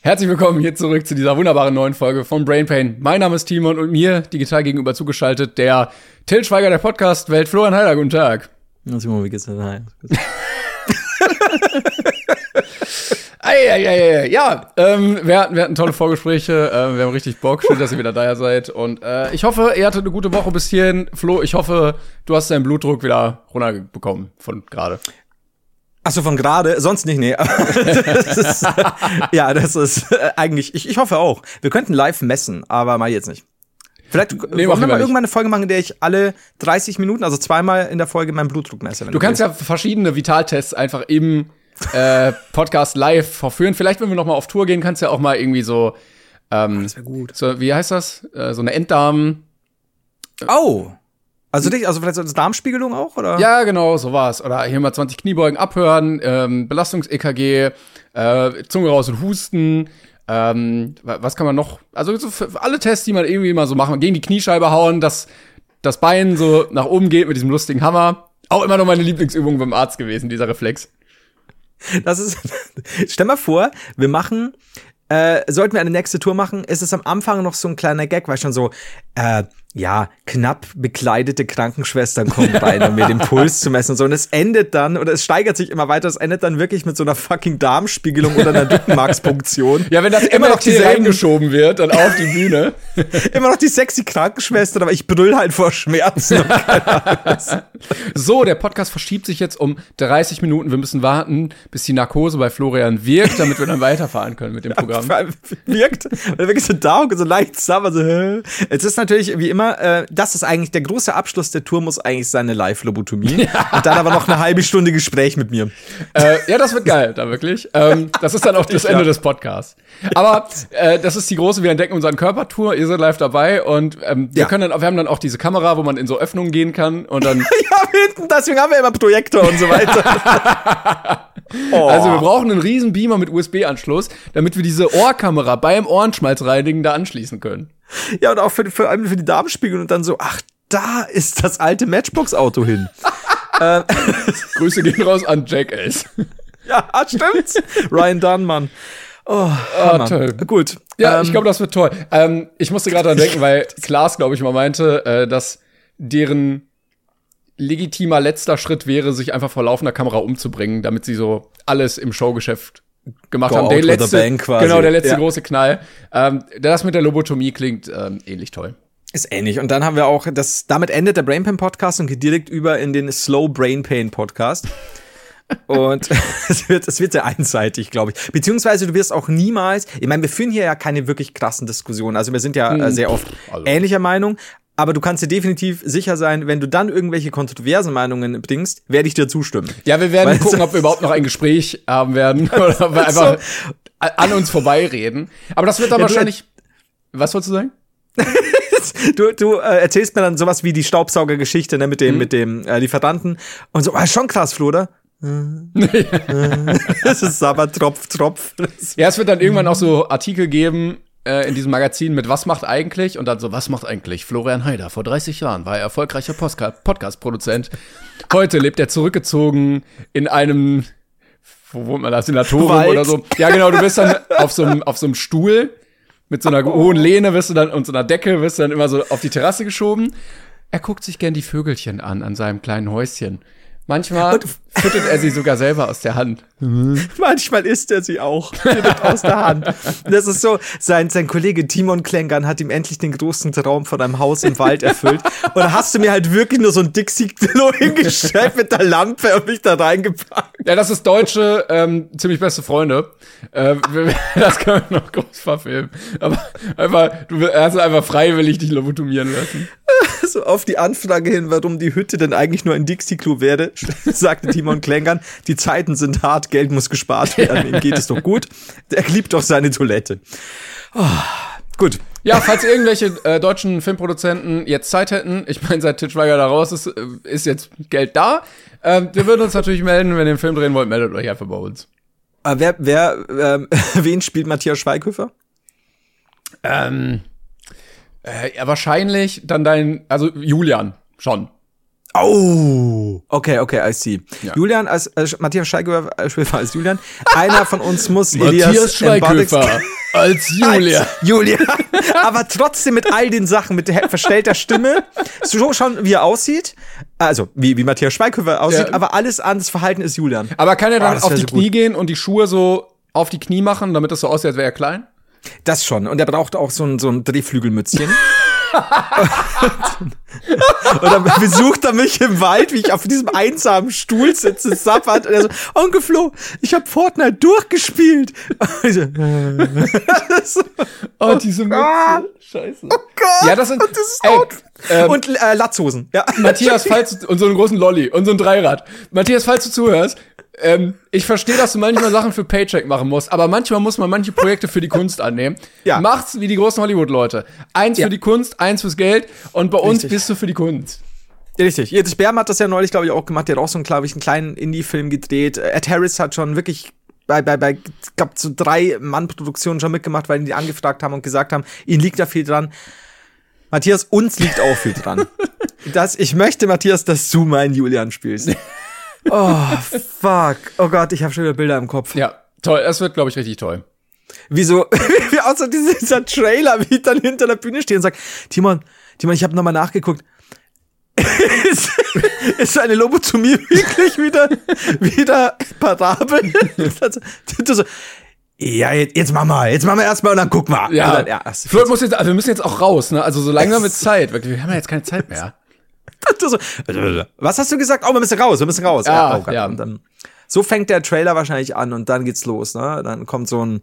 Herzlich willkommen hier zurück zu dieser wunderbaren neuen Folge von Brain Pain. Mein Name ist Timon und mir digital gegenüber zugeschaltet der Till Schweiger der Podcast Welt Florian Heiler. Guten Tag. Na, Simon, wie geht's denn? Hi. Ei, ei, ei, ei. Ja, ähm, wir, hatten, wir hatten tolle Vorgespräche. Äh, wir haben richtig Bock. Schön, dass ihr wieder da seid. Und äh, ich hoffe, ihr hattet eine gute Woche bis hierhin. Flo, ich hoffe, du hast deinen Blutdruck wieder runterbekommen von gerade. Ach so, von gerade, sonst nicht, nee. das ist, ja, das ist äh, eigentlich, ich, ich hoffe auch. Wir könnten live messen, aber mal jetzt nicht. Vielleicht nee, wollen wir mal irgendwann eine Folge machen, in der ich alle 30 Minuten, also zweimal in der Folge meinen Blutdruck messe. Du, du kannst willst. ja verschiedene Vitaltests einfach im äh, Podcast live verführen. Vielleicht, wenn wir noch mal auf Tour gehen, kannst du ja auch mal irgendwie so, ähm, oh, das wäre gut. So, wie heißt das? Äh, so eine Enddarm. Oh. Also dich, also vielleicht so eine Darmspiegelung auch, oder? Ja, genau, so war's. Oder hier mal 20 Kniebeugen abhören, ähm, Belastungs-EKG, äh, Zunge raus und husten. Ähm, was kann man noch? Also so für alle Tests, die man irgendwie mal so machen, gegen die Kniescheibe hauen, dass das Bein so nach oben geht mit diesem lustigen Hammer. Auch immer noch meine Lieblingsübung beim Arzt gewesen, dieser Reflex. Das ist, stell mal vor, wir machen, äh, sollten wir eine nächste Tour machen, ist es am Anfang noch so ein kleiner Gag, weil schon so, äh, ja, knapp bekleidete Krankenschwestern kommen bei, um mir den Puls zu messen und so. Und es endet dann, oder es steigert sich immer weiter, es endet dann wirklich mit so einer fucking Darmspiegelung oder einer Rückenmarkspunktion. ja, wenn das immer noch die reingeschoben wird dann auf die Bühne. immer noch die sexy Krankenschwestern, aber ich brüll halt vor Schmerzen. so, der Podcast verschiebt sich jetzt um 30 Minuten. Wir müssen warten, bis die Narkose bei Florian wirkt, damit wir dann weiterfahren können mit dem Programm. Ja, wirkt, weil wirklich so da so leicht sauber, so? Es ist natürlich, wie immer, äh, das ist eigentlich der große Abschluss der Tour, muss eigentlich seine Live-Lobotomie. Ja. Und dann aber noch eine halbe Stunde Gespräch mit mir. Äh, ja, das wird geil, da wirklich. Ähm, das ist dann auch das Ende ja. des Podcasts. Aber äh, das ist die große Wir entdecken unseren Körper-Tour. Ihr seid live dabei und ähm, wir ja. können dann, wir haben dann auch diese Kamera, wo man in so Öffnungen gehen kann und dann. ja, hinten, deswegen haben wir immer Projektor und so weiter. oh. Also wir brauchen einen riesen Beamer mit USB-Anschluss, damit wir diese Ohrkamera beim Ohrenschmalzreinigen da anschließen können. Ja, und auch für, für, für die Darmspiegel und dann so, ach, da ist das alte Matchbox-Auto hin. äh, Grüße gehen raus an Jackass. ja, stimmt's. Ryan Dunn, Mann. Oh, oh toll. Gut. Ja, ähm, ich glaube, das wird toll. Ähm, ich musste gerade dran denken, weil Klaas, glaube ich, mal meinte, äh, dass deren legitimer letzter Schritt wäre, sich einfach vor laufender Kamera umzubringen, damit sie so alles im Showgeschäft gemacht Go haben. Der letzte, genau, der letzte ja. große Knall. Ähm, das mit der Lobotomie klingt ähm, ähnlich toll. Ist ähnlich. Und dann haben wir auch, das, damit endet der Brain Pain Podcast und geht direkt über in den Slow Brain Pain Podcast. und es wird, es wird sehr einseitig, glaube ich. Beziehungsweise du wirst auch niemals, ich meine, wir führen hier ja keine wirklich krassen Diskussionen. Also wir sind ja hm. sehr oft also. ähnlicher Meinung, aber du kannst dir definitiv sicher sein, wenn du dann irgendwelche kontroversen Meinungen bringst, werde ich dir zustimmen. Ja, wir werden Weil gucken, ob wir überhaupt noch ein Gespräch haben werden oder ob wir einfach so. an uns vorbeireden. Aber das wird dann ja, wahrscheinlich. Was wolltest du sagen? du du äh, erzählst mir dann sowas wie die Staubsaugergeschichte ne, mit dem mhm. mit dem äh, Lieferanten und so, ah, schon krass, Flo, oder? das ist aber Tropf, Tropf. Ja, es wird dann irgendwann auch so Artikel geben, äh, in diesem Magazin mit Was macht eigentlich? Und dann so, was macht eigentlich Florian Haider? Vor 30 Jahren war er erfolgreicher Podcast-Produzent. Heute lebt er zurückgezogen in einem, wo wohnt man da, Senatorium oder so. Ja, genau, du bist dann auf so einem, auf so einem Stuhl mit so einer oh. hohen Lehne wirst du dann und so einer Decke wirst du dann immer so auf die Terrasse geschoben. Er guckt sich gern die Vögelchen an, an seinem kleinen Häuschen. Manchmal füttert er sie sogar selber aus der Hand. Manchmal isst er sie auch aus der Hand. Das ist so, sein, sein Kollege Timon Klängern hat ihm endlich den großen Traum von einem Haus im Wald erfüllt. Und da hast du mir halt wirklich nur so ein Dixie-Klo hingestellt mit der Lampe und mich da reingepackt. Ja, das ist deutsche, ähm, ziemlich beste Freunde. Äh, das können wir noch groß verfilmen. Aber einfach, du hast einfach freiwillig dich lobotomieren lassen. So auf die Anfrage hin, warum die Hütte denn eigentlich nur ein Dixie-Klo wäre, sagte Timon Klängern, die Zeiten sind hart, Geld muss gespart werden, ihm geht es doch gut. Der liebt doch seine Toilette. Oh, gut. Ja, falls irgendwelche äh, deutschen Filmproduzenten jetzt Zeit hätten, ich meine, seit Tischweiger da raus ist, äh, ist jetzt Geld da. Ähm, wir würden uns natürlich melden, wenn ihr den Film drehen wollt, meldet euch einfach bei uns. Aber wer, wer, ähm, wen spielt Matthias Schweighöfer? Ähm, äh, ja, wahrscheinlich dann dein, also Julian, schon. Oh, okay, okay, I see. Ja. Julian als äh, Matthias Schweighöfer als Julian. Einer von uns muss Matthias Elias Schweighöfer als Julia. Als Julian. Aber trotzdem mit all den Sachen, mit der verstellter Stimme, so schon wie er aussieht. Also, wie, wie Matthias Schweighöfer aussieht, Ja. aber alles an das Verhalten ist Julian. Aber kann er Oh, dann das auf die so Knie gut. gehen und die Schuhe so auf die Knie machen, damit das so aussieht, als wäre er klein? Das schon. Und er braucht auch so ein, so ein Drehflügelmützchen. und dann besucht er mich im Wald, wie ich auf diesem einsamen Stuhl sitze, sappert. Und er so, Onkel Flo, ich habe Fortnite durchgespielt. So, so, Oh, diese Mütze. Gott. Scheiße. oh Gott. Ja, das sind. und das ist ey, ähm, und äh, Latzhosen. Ja. Matthias, falls du, und so einen großen Lolli und so ein Dreirad. Matthias, falls du zuhörst, ähm, ich verstehe, dass du manchmal Sachen für Paycheck machen musst, aber manchmal muss man manche Projekte für die Kunst annehmen. Ja. Macht's wie die großen Hollywood-Leute. Eins Ja. für die Kunst, eins fürs Geld und bei uns Richtig. bist du für die Kunst. Richtig. Jedes Bärm hat das ja neulich, glaube ich, auch gemacht. Der hat auch so einen, glaube ich, einen kleinen Indie-Film gedreht. Äh, Ed Harris hat schon wirklich bei, bei, bei, gab so drei Mann-Produktionen schon mitgemacht, weil die angefragt haben und gesagt haben, ihnen liegt da viel dran. Matthias, uns liegt auch viel dran. Das, ich möchte, Matthias, dass du meinen Julian spielst. Oh, fuck. Oh Gott, ich habe schon wieder Bilder im Kopf. Ja, toll. Das wird, glaube ich, richtig toll. Wieso, so dieser, Trailer, wie ich dann hinter der Bühne stehe und sag, Timon, Timon, ich habe nochmal nachgeguckt. ist, ist eine Lobotomie wirklich wieder, wieder parabel? Also, so, ja, jetzt, jetzt machen wir, jetzt machen wir erstmal und dann gucken wir. Ja, dann, ja Flo muss jetzt, also wir müssen jetzt auch raus, ne? Also so langsam wird Zeit. Wirklich, wir haben ja jetzt keine Zeit mehr. was hast du gesagt? Oh, wir müssen raus, wir müssen raus. Ja, oh Gott. ja. Dann, so fängt der Trailer wahrscheinlich an und dann geht's los, ne? Dann kommt so ein,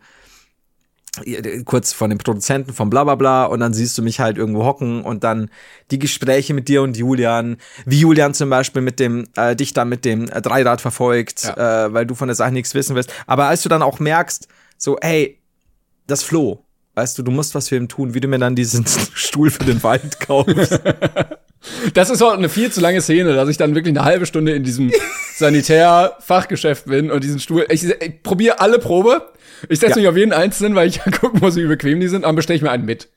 kurz von den Produzenten von bla bla bla und dann siehst du mich halt irgendwo hocken und dann die Gespräche mit dir und Julian, wie Julian zum Beispiel mit dem, äh, dich dann mit dem äh, Dreirad verfolgt, Ja. äh, weil du von der Sache nichts wissen willst. Aber als du dann auch merkst, so, ey, das Flo, weißt du, du musst was für ihn tun, wie du mir dann diesen Stuhl für den Wald kaufst. Das ist auch eine viel zu lange Szene, dass ich dann wirklich eine halbe Stunde in diesem Sanitär-Fachgeschäft bin und diesen Stuhl. Ich, ich probiere alle Probe. Ich setze Ja. mich auf jeden einzelnen, weil ich gucken muss, wie bequem die sind, aber bestelle ich mir einen mit.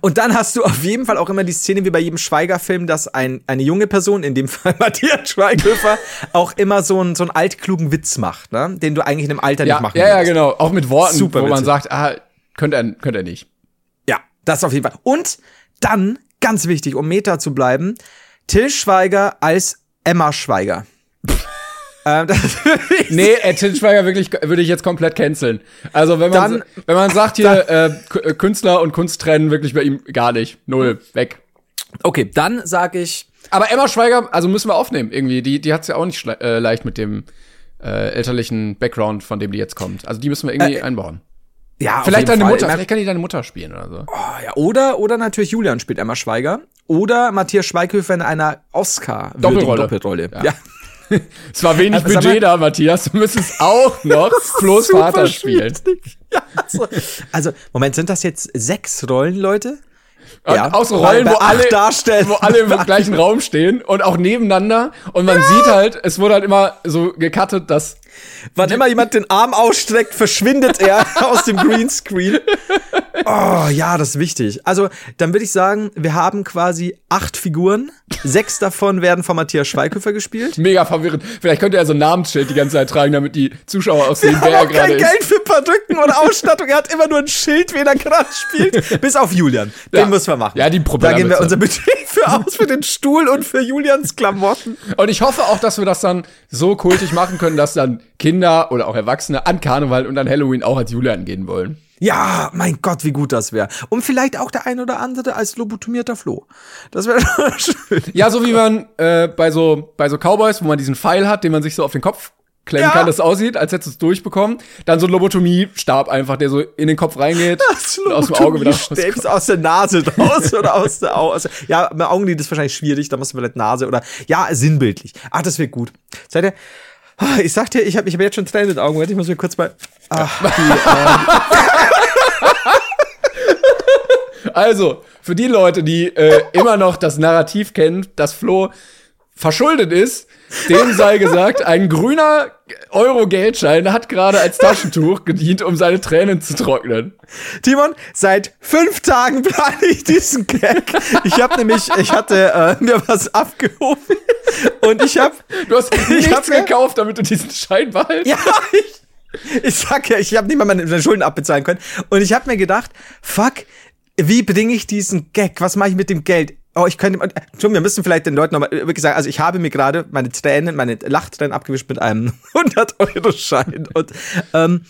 Und dann hast du auf jeden Fall auch immer die Szene wie bei jedem Schweiger-Film, dass ein, eine junge Person, in dem Fall Matthias Schweighöfer, auch immer so einen, so einen altklugen Witz macht, ne? den du eigentlich in einem Alter Ja, nicht machen ja, ja, würdest. genau. Auch mit Worten, Super wo man witzig. sagt, ah, könnte er, könnte er nicht. Ja, das auf jeden Fall. Und dann, ganz wichtig, um Meta zu bleiben, Till Schweiger als Emma Schweiger. ähm, Nee, äh, Til Schweiger wirklich würde ich jetzt komplett canceln. Also wenn man Dann- wenn man sagt hier äh, K- äh, Künstler und Kunst trennen, wirklich bei ihm gar nicht. Null, weg. okay, dann sage ich, Aber Emma Schweiger, also müssen wir aufnehmen irgendwie. Die die hat's ja auch nicht äh, leicht mit dem äh, elterlichen Background, von dem die jetzt kommt. Also die müssen wir irgendwie einbauen. Ja, Vielleicht deine Fall. Mutter, vielleicht kann die deine Mutter spielen oder so. Oh, ja, oder, oder natürlich Julian spielt Emma Schweiger. Oder Matthias Schweighöfer in einer oscar Doppelrolle. Ja. ja. Es war wenig mal- Budget da, Matthias. Du müsstest auch noch Flo's Super Vater spielen. Ja, so. Also, Moment, sind das jetzt sechs Rollen, Leute? Ja. Auch so Rollen, wo alle, Darstellern. wo alle im gleichen Raum stehen und auch nebeneinander. Und man sieht halt, es wurde halt immer so gecuttet, dass Wann immer jemand den Arm ausstreckt, verschwindet er aus dem Greenscreen. Oh, ja, das ist wichtig. Also, dann würde ich sagen, wir haben quasi acht Figuren. Sechs davon werden von Matthias Schweighöfer gespielt. mega verwirrend. Vielleicht könnte er so ein Namensschild die ganze Zeit tragen, damit die Zuschauer auch sehen, Wir wer er haben auch kein gerade ist. Geld für Perücken oder Ausstattung. Er hat immer nur ein Schild, wen er gerade spielt. Bis auf Julian. Den Ja. müssen wir machen. Ja, die Da Propellermütze. geben wir unser Budget für aus, für den Stuhl und für Julians Klamotten. Und ich hoffe auch, dass wir das dann so kultig machen können, dass dann Kinder oder auch Erwachsene an Karneval und an Halloween auch als Julian gehen wollen. Ja, mein Gott, wie gut das wäre. Und vielleicht auch der ein oder andere als lobotomierter Floh. Das wäre schön. Ja, so wie man äh, bei so bei so Cowboys, wo man diesen Pfeil hat, den man sich so auf den Kopf klemmen Ja. kann, das aussieht, als hättest du es durchbekommen. Dann so ein Lobotomie-Stab einfach, der so in den Kopf reingeht und aus dem Auge wieder rauskommt. Aus der Nase raus oder aus der Auge. Ja, mit Augenlid ist wahrscheinlich schwierig, da muss man vielleicht Nase oder ja, sinnbildlich. Ach, das wird gut. Seid ihr? Ah, Ich sag dir, ich habe ich hab jetzt schon Tränen in den Augen. Warte, Ich muss mir kurz mal. Ach, Also, für die Leute, die äh, immer noch das Narrativ kennen, dass Flo verschuldet ist, dem sei gesagt, ein grüner Euro-Geldschein hat gerade als Taschentuch gedient, um seine Tränen zu trocknen. Timon, seit fünf Tagen plane ich diesen Gag. Ich habe nämlich, ich hatte äh, mir was abgehoben und ich habe, Du hast nichts gekauft, damit du diesen Schein behältst. ja, ich, ich sag ja, ich habe nicht mal meine Schulden abbezahlen können und ich habe mir gedacht, fuck, wie bringe ich diesen Gag? Was mache ich mit dem Geld? Oh, ich könnte, Entschuldigung, wir müssen vielleicht den Leuten nochmal wirklich sagen, also ich habe mir gerade meine Tränen, meine Lachtränen abgewischt mit einem 100-Euro-Schein und ähm,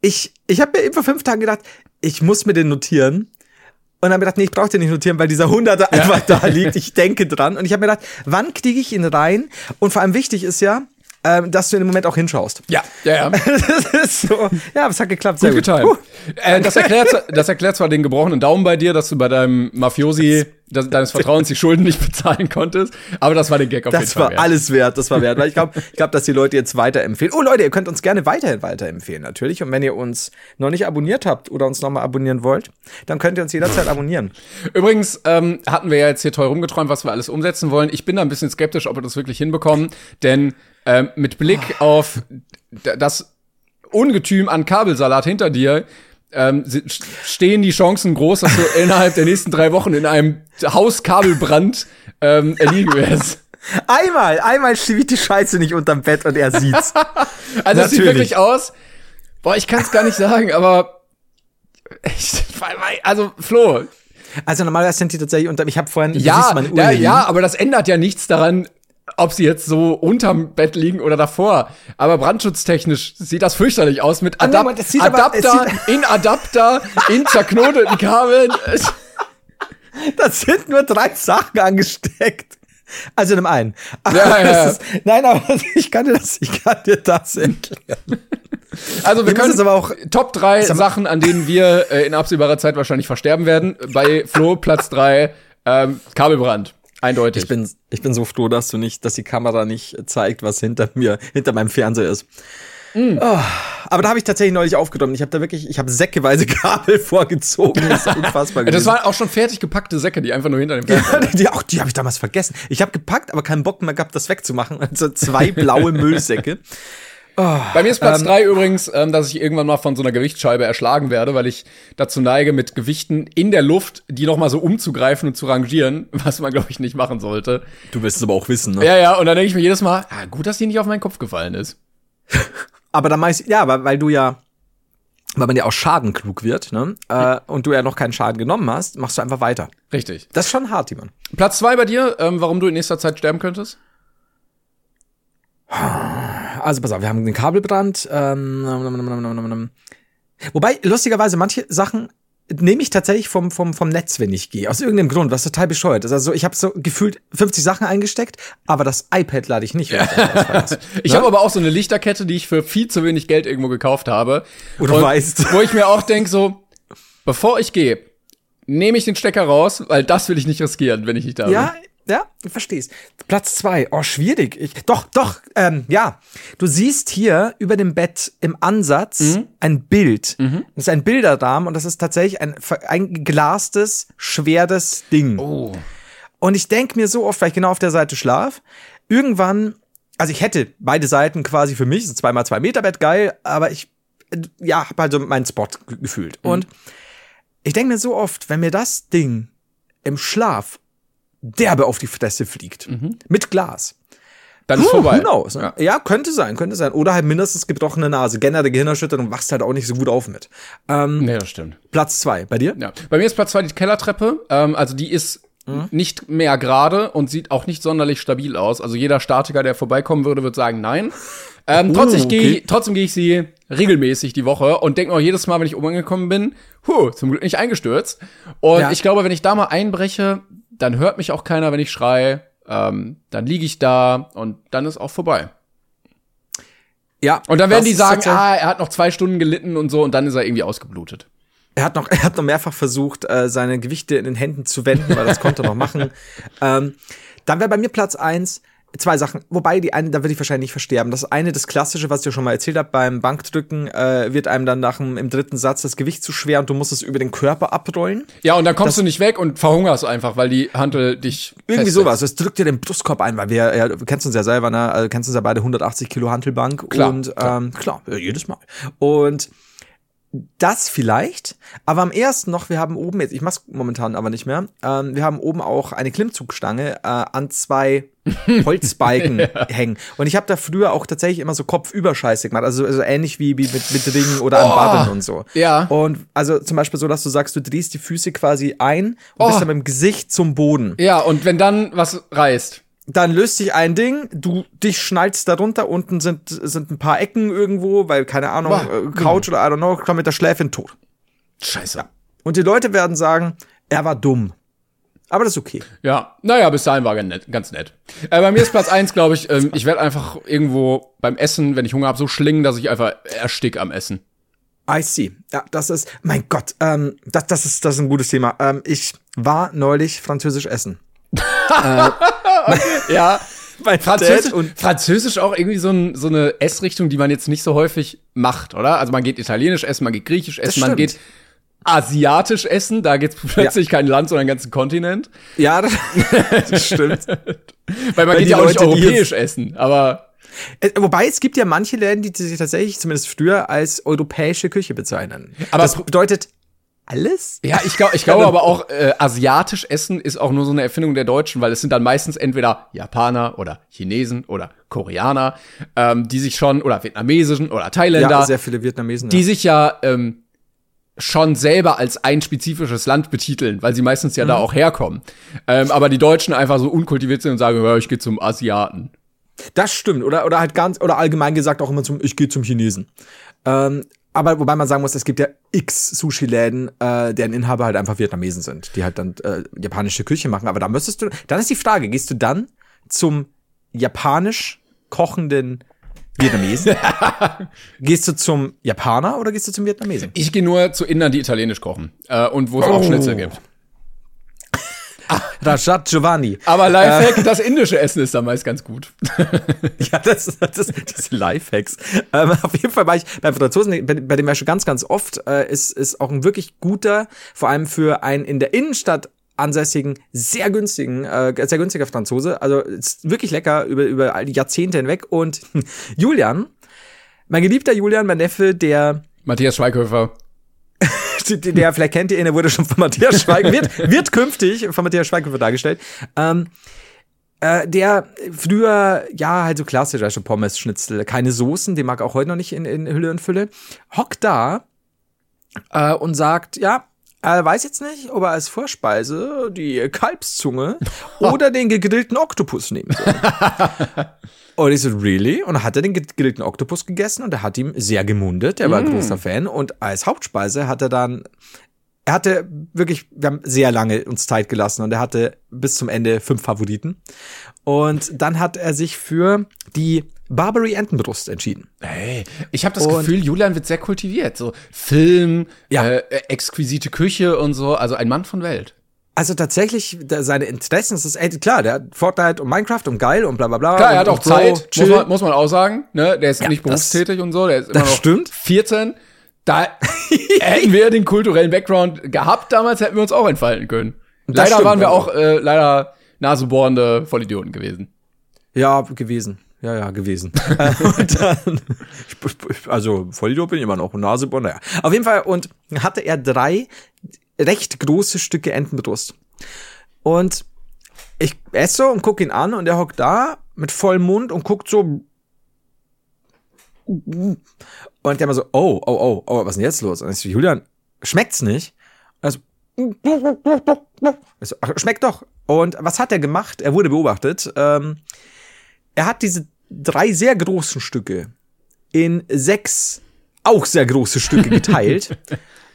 ich, ich habe mir eben vor fünf Tagen gedacht, ich muss mir den notieren. Und dann habe ich gedacht, nee, ich brauche den nicht notieren, weil dieser Hunderter einfach da liegt. Ich denke dran. Und ich habe mir gedacht, wann kriege ich ihn rein? Und vor allem wichtig ist ja, ähm, dass du in dem Moment auch hinschaust. Ja, ja, ja. das ist so. Ja, aber es hat geklappt. Sehr Gut gut. Äh, das, erklärt, das erklärt zwar den gebrochenen Daumen bei dir, dass du bei deinem Mafiosi das, deines Vertrauens die Schulden nicht bezahlen konntest, aber das war der Gag auf jeden Das Fall. war wert. alles wert, das war wert. Weil ich glaube, ich glaub, dass die Leute jetzt weiterempfehlen. Oh Leute, ihr könnt uns gerne weiterhin weiterempfehlen, natürlich. Und wenn ihr uns noch nicht abonniert habt oder uns nochmal abonnieren wollt, dann könnt ihr uns jederzeit abonnieren. Übrigens ähm, hatten wir ja jetzt hier toll rumgeträumt, was wir alles umsetzen wollen. Ich bin da ein bisschen skeptisch, ob wir das wirklich hinbekommen, denn ähm, mit Blick auf d- das Ungetüm an Kabelsalat hinter dir ähm, stehen die Chancen groß, dass du innerhalb der nächsten drei Wochen in einem Hauskabelbrand ähm, erliegen wirst. Einmal, einmal schiebe ich die Scheiße nicht unterm Bett und er sieht's. Also es sieht wirklich aus. Boah, ich kann es gar nicht sagen, aber ich, also Flo, Also normalerweise sind die tatsächlich unter. Ich habe vorhin ja, ja, ja, aber das ändert ja nichts daran, ob sie jetzt so unterm Bett liegen oder davor. Aber brandschutztechnisch sieht das fürchterlich aus mit Ah, Adap das sieht aber- Adapter, in Adapter, in zerknoteten Kabeln. Es- liegen. Da sind nur drei Sachen angesteckt. Also in dem einen. Aber Ja, ja, das Ist, nein, aber ich kann dir das, ich kann dir das erklären. Also wir können es aber auch- Top drei Sag mal- Sachen, an denen wir äh, in absehbarer Zeit wahrscheinlich versterben werden. Bei Flo Platz drei ähm, Kabelbrand. Eindeutig. Ich bin, ich bin so froh, dass du nicht, dass die Kamera nicht zeigt, was hinter mir, hinter meinem Fernseher ist. Mm. Oh, aber da habe ich tatsächlich neulich aufgenommen. Ich habe da wirklich, ich habe säckeweise Kabel vorgezogen. Das ist unfassbar das gewesen. waren auch schon fertig gepackte Säcke, die einfach nur hinter dem Fernseher Ja, die, auch die habe ich damals vergessen. Ich habe gepackt, aber keinen Bock mehr gehabt, das wegzumachen. Also zwei blaue Müllsäcke. Bei mir ist Platz drei übrigens, ähm, dass ich irgendwann mal von so einer Gewichtsscheibe erschlagen werde, weil ich dazu neige, mit Gewichten in der Luft die noch mal so umzugreifen und zu rangieren, was man, glaube ich, nicht machen sollte. Du wirst es aber auch wissen, ne? Ja, ja, und dann denke ich mir jedes Mal, ah, gut, dass die nicht auf meinen Kopf gefallen ist. Aber dann meist, ja, weil, weil du ja, weil man ja auch schadenklug wird, ne? Äh, und du ja noch keinen Schaden genommen hast, machst du einfach weiter. Richtig. Das ist schon hart, Timon. Platz zwei bei dir, ähm, warum du in nächster Zeit sterben könntest? Also pass auf, wir haben den Kabelbrand. Ähm, wobei, lustigerweise, manche Sachen nehme ich tatsächlich vom, vom, vom Netz, wenn ich gehe. Aus irgendeinem Grund, was total bescheuert ist. Also ich habe so gefühlt 50 Sachen eingesteckt, aber das iPad lade ich nicht. wenn ich. Ich Ne? habe aber auch so eine Lichterkette, die ich für viel zu wenig Geld irgendwo gekauft habe. Wo du Und weißt. Wo ich mir auch denk so, bevor ich gehe, nehme ich den Stecker raus, weil das will ich nicht riskieren, wenn ich nicht da Ja, ja, ich versteh's. Platz zwei. Oh, schwierig. Ich, doch, doch, ähm, ja. Du siehst hier über dem Bett im Ansatz ein Bild. Das ist ein Bilderrahmen und das ist tatsächlich ein, ein geglastes, schweres Ding. Oh. Und ich denk mir so oft, weil ich genau auf der Seite schlaf, irgendwann, also ich hätte beide Seiten quasi für mich, so zweimal zwei Meter Bett, geil, aber ich, ja, hab halt so meinen Spot ge- gefühlt. Und ich denk mir so oft, wenn mir das Ding im Schlaf derbe auf die Fresse fliegt, mit Glas. Dann ist Huh, vorbei. Knows, ne? Ja. ja. könnte sein, könnte sein. Oder halt mindestens gebrochene Nase, generelle Gehirnerschütterung, wachst halt auch nicht so gut auf mit. Ähm, Nee, das stimmt. Platz zwei, bei dir? Ja. Bei mir ist Platz zwei die Kellertreppe. Ähm, also die ist nicht mehr gerade und sieht auch nicht sonderlich stabil aus. Also jeder Statiker, der vorbeikommen würde, würde sagen, nein. Ähm, Oh, trotzdem gehe okay. ich, trotzdem gehe ich sie regelmäßig die Woche und denke auch jedes Mal, wenn ich oben angekommen bin, huh, zum Glück nicht eingestürzt. Und Ja. ich glaube, wenn ich da mal einbreche, dann hört mich auch keiner, wenn ich schreie. Ähm, dann liege ich da und dann ist auch vorbei. Ja. Und dann werden die sagen, ah, er hat noch zwei Stunden gelitten und so und dann ist er irgendwie ausgeblutet. Er hat noch, er hat noch mehrfach versucht, äh, seine Gewichte in den Händen zu wenden, weil das konnte er noch machen. Ähm, dann wäre bei mir Platz eins. Zwei Sachen. Wobei die eine, da würde ich wahrscheinlich nicht versterben. Das eine, das klassische, was ich schon mal erzählt habe, beim Bankdrücken äh, wird einem dann nach dem, im dritten Satz das Gewicht zu schwer und du musst es über den Körper abrollen. Ja, und dann kommst Das- du nicht weg und verhungerst einfach, weil die Handel dich Irgendwie festsetzt. sowas. Es drückt dir den Brustkorb ein, weil wir, ja, du kennst uns ja selber, ne? Also, kennst uns ja beide 180 Kilo Hantelbank. Klar, und klar. ähm, klar, ja, jedes Mal. Und das vielleicht, aber am ersten noch, wir haben oben jetzt, ich mach's momentan aber nicht mehr, ähm, wir haben oben auch eine Klimmzugstange äh, an zwei Holzbalken hängen. Und ich habe da früher auch tatsächlich immer so Kopfüberscheiße gemacht, also, also ähnlich wie, wie mit, mit Ringen oder an Oh, Barren und so. ja. Und also zum Beispiel so, dass du sagst, du drehst die Füße quasi ein und bist Oh. dann mit dem Gesicht zum Boden Ja, und wenn dann was reißt. Dann löst sich ein Ding, du dich schnallst darunter, unten sind, sind ein paar Ecken irgendwo, weil, keine Ahnung, Boah. äh, Couch oder I don't know, komm mit der Schläfin tot. Scheiße. Und die Leute werden sagen, er war dumm. Aber das ist okay. Ja, naja, bis dahin war ganz nett. Ganz nett. Äh, bei mir ist Platz eins, glaube ich, ähm, ich werde einfach irgendwo beim Essen, wenn ich Hunger habe, so schlingen, dass ich einfach erstick am Essen. I see. Ja, das ist, mein Gott, ähm, das, das, ist, das ist ein gutes Thema. Ähm, ich war neulich französisch essen. Ja, Mein Französisch, und Französisch auch irgendwie so, ein, so eine Essrichtung, die man jetzt nicht so häufig macht, oder? Also man geht italienisch essen, man geht griechisch essen, man geht asiatisch essen, da geht's plötzlich kein Land, sondern einen ganzen Kontinent. ja, das, das stimmt. Weil man Weil geht ja auch nicht Leute, die europäisch essen, aber Äh, Wobei es gibt ja manche Läden, die sich tatsächlich zumindest früher als europäische Küche bezeichnen. Aber das bedeutet alles? Ja, ich glaube, ich glaube aber auch, äh, asiatisch essen ist auch nur so eine Erfindung der Deutschen, weil es sind dann meistens entweder Japaner oder Chinesen oder Koreaner, ähm, die sich schon, oder Vietnamesischen oder Thailänder, Ja, sehr viele Vietnamesen. die sich ja ähm, schon selber als ein spezifisches Land betiteln, weil sie meistens ja Mhm. da auch herkommen. Ähm, aber die Deutschen einfach so unkultiviert sind und sagen, ja, ich gehe zum Asiaten. Das stimmt. Oder, oder halt ganz, oder allgemein gesagt auch immer zum, ich gehe zum Chinesen. Ähm, aber wobei man sagen muss, es gibt ja x Sushi-Läden, äh, deren Inhaber halt einfach Vietnamesen sind, die halt dann äh, japanische Küche machen. Aber da müsstest du, dann ist die Frage, gehst du dann zum japanisch kochenden Vietnamesen? gehst du zum Japaner oder gehst du zum Vietnamesen? Ich gehe nur zu Indern, die italienisch kochen äh, und wo es auch Oh. Schnitzel gibt. Rajat Giovanni. Aber Lifehack, das indische Essen ist da meist ganz gut. Ja, das, das, das sind Lifehacks. Ähm, auf jeden Fall war ich beim Franzosen, bei, bei dem war ich schon ganz, ganz oft, äh, ist, ist auch ein wirklich guter, vor allem für einen in der Innenstadt ansässigen, sehr günstigen, äh, sehr günstiger Franzose. Also ist wirklich lecker über, über all die Jahrzehnte hinweg. Und Julian, mein geliebter Julian, mein Neffe, der Matthias Schweighöfer. der vielleicht kennt ihr ihn, der wurde schon von Matthias Schweighöfer, wird, wird künftig von Matthias Schweighöfer dargestellt. Ähm, äh, der früher, ja, halt so klassisch, also Pommes, Schnitzel, keine Soßen, den mag auch heute noch nicht in, in Hülle und Fülle, hockt da äh, und sagt, ja, er weiß jetzt nicht, ob er als Vorspeise die Kalbszunge oder den gegrillten Oktopus nehmen soll. Und ich so, really? Und dann hat er den gegrillten Oktopus gegessen und er hat ihm sehr gemundet. Er war ein großer Fan. Und als Hauptspeise hat er dann, er hatte wirklich, wir haben sehr lange uns Zeit gelassen und er hatte bis zum Ende fünf Favoriten. Und dann hat er sich für die Barbary Entenbrust entschieden. Hey, ich habe das Und- Gefühl, Julian wird sehr kultiviert. So Film, Ja. äh, exquisite Küche und so. Also ein Mann von Welt. Also tatsächlich, da, seine Interessen, das ist, ey, klar, der hat Fortnite und Minecraft und geil und bla bla bla. Klar, er hat auch Bro, Zeit, muss man, muss man auch sagen. Ne? Der ist Ja, nicht das- berufstätig und so. Der ist immer das noch stimmt. 14. Da hätten wir den kulturellen Background gehabt damals, hätten wir uns auch entfalten können. Das Leider stimmt, waren wir also. auch äh, leider nasebohrende Vollidioten gewesen. Ja, gewesen. Ja, ja, gewesen. Äh, und dann, also Vollidiot bin ich immer noch, Nasebohr, naja. Auf jeden Fall, und hatte er drei recht große Stücke Entenbrust. Und ich esse und gucke ihn an und er hockt da mit vollem Mund und guckt so. Und der immer so, oh, oh, oh, oh, was ist denn jetzt los? Und ich so, Julian, schmeckt's nicht? Also, so, schmeckt doch. Und was hat er gemacht? Er wurde beobachtet. Ähm, er hat diese drei sehr großen Stücke in sechs auch sehr große Stücke geteilt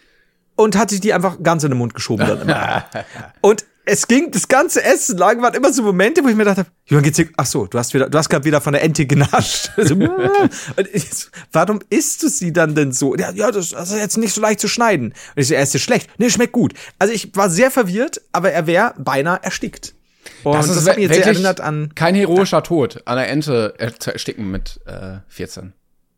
und hat sich die einfach ganz in den Mund geschoben dann immer. Und es ging, das ganze Essen lang waren immer so Momente, wo ich mir gedacht habe, Johann, geht's dir, ach so, du hast wieder, du hast gerade wieder von der Ente genascht. So, und ich warum isst du sie dann denn so? Ja, ja, das, das ist jetzt nicht so leicht zu schneiden. Und ich so, er ist ja schlecht. Nee, schmeckt gut. Also ich war sehr verwirrt, aber er wäre beinahe erstickt. Und Das das, ist hat mich jetzt sehr erinnert an. kein heroischer Tod, an der Ente zu ersticken mit äh, 14.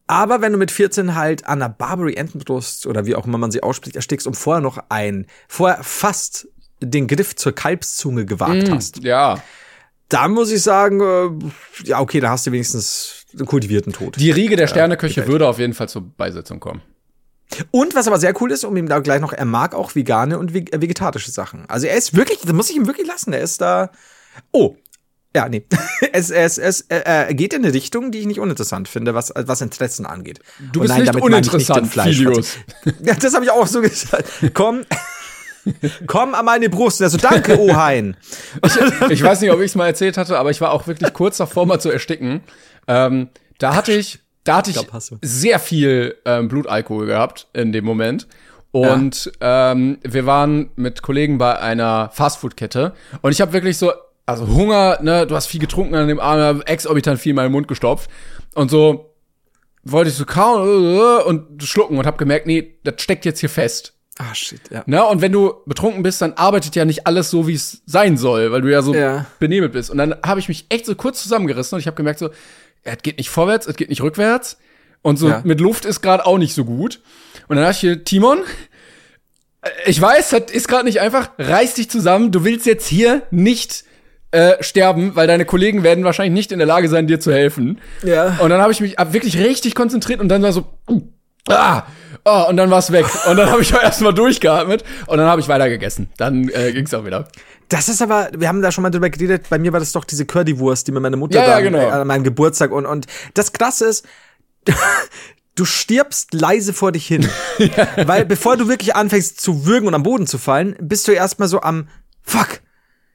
Aber wenn du mit 14 halt an einer Barbary Entenbrust oder wie auch immer man sie ausspricht, erstickst und vorher noch ein, vorher fast den Griff zur Kalbszunge gewagt hast, Ja. da muss ich sagen, äh, ja, okay, da hast du wenigstens einen kultivierten Tod. Die Riege der Sterneköche würde auf jeden Fall zur Beisetzung kommen. Und was aber sehr cool ist, um ihm da gleich noch, er mag auch vegane und äh, vegetarische Sachen. Also er ist wirklich, das muss ich ihm wirklich lassen, er ist da. Oh. Ja, nee. es, es, es äh, er geht in eine Richtung, die ich nicht uninteressant finde, was, was Interessen angeht. Du bist nein, nicht ich uninteressant, Filius. Ja, das habe ich auch so gesagt. Komm, komm an meine Brust. Also danke, Ohain. Ich weiß nicht, ob ich es mal erzählt hatte, aber ich war auch wirklich kurz davor, mal zu ersticken. Ähm, da hatte ich, da hatte ich, glaub, hast du. sehr viel ähm, Blutalkohol gehabt in dem Moment. Und ähm, wir waren mit Kollegen bei einer Fastfood-Kette und ich habe wirklich so, also Hunger, ne, du hast viel getrunken an dem Abend, exorbitant viel in meinen Mund gestopft und so wollte ich so kauen äh, und schlucken und habe gemerkt, nee, das steckt jetzt hier fest. Ah, shit, ja. Ne? Und wenn du betrunken bist, dann arbeitet ja nicht alles so, wie es sein soll, weil du ja so Ja. benebelt bist. Und dann habe ich mich echt so kurz zusammengerissen und ich habe gemerkt, so, es geht nicht vorwärts, es geht nicht rückwärts. Und so Ja. mit Luft ist gerade auch nicht so gut. Und dann dachte ich hier, Timon, äh, ich weiß, das ist gerade nicht einfach. Reiß dich zusammen. Du willst jetzt hier nicht äh, sterben, weil deine Kollegen werden wahrscheinlich nicht in der Lage sein, dir zu helfen. Ja. Und dann habe ich mich ab- wirklich richtig konzentriert und dann war so, ah, oh, und dann war es weg. Und dann habe ich erstmal durchgeatmet und dann habe ich weiter gegessen. Dann äh, ging es auch wieder. Das ist aber, wir haben da schon mal drüber geredet, bei mir war das doch diese Curdy-Wurst, die mir meine Mutter Ja, ja, genau. äh, an meinem Geburtstag und, und das Krasse ist, du stirbst leise vor dich hin. Weil bevor du wirklich anfängst zu würgen und am Boden zu fallen, bist du erstmal so am, fuck,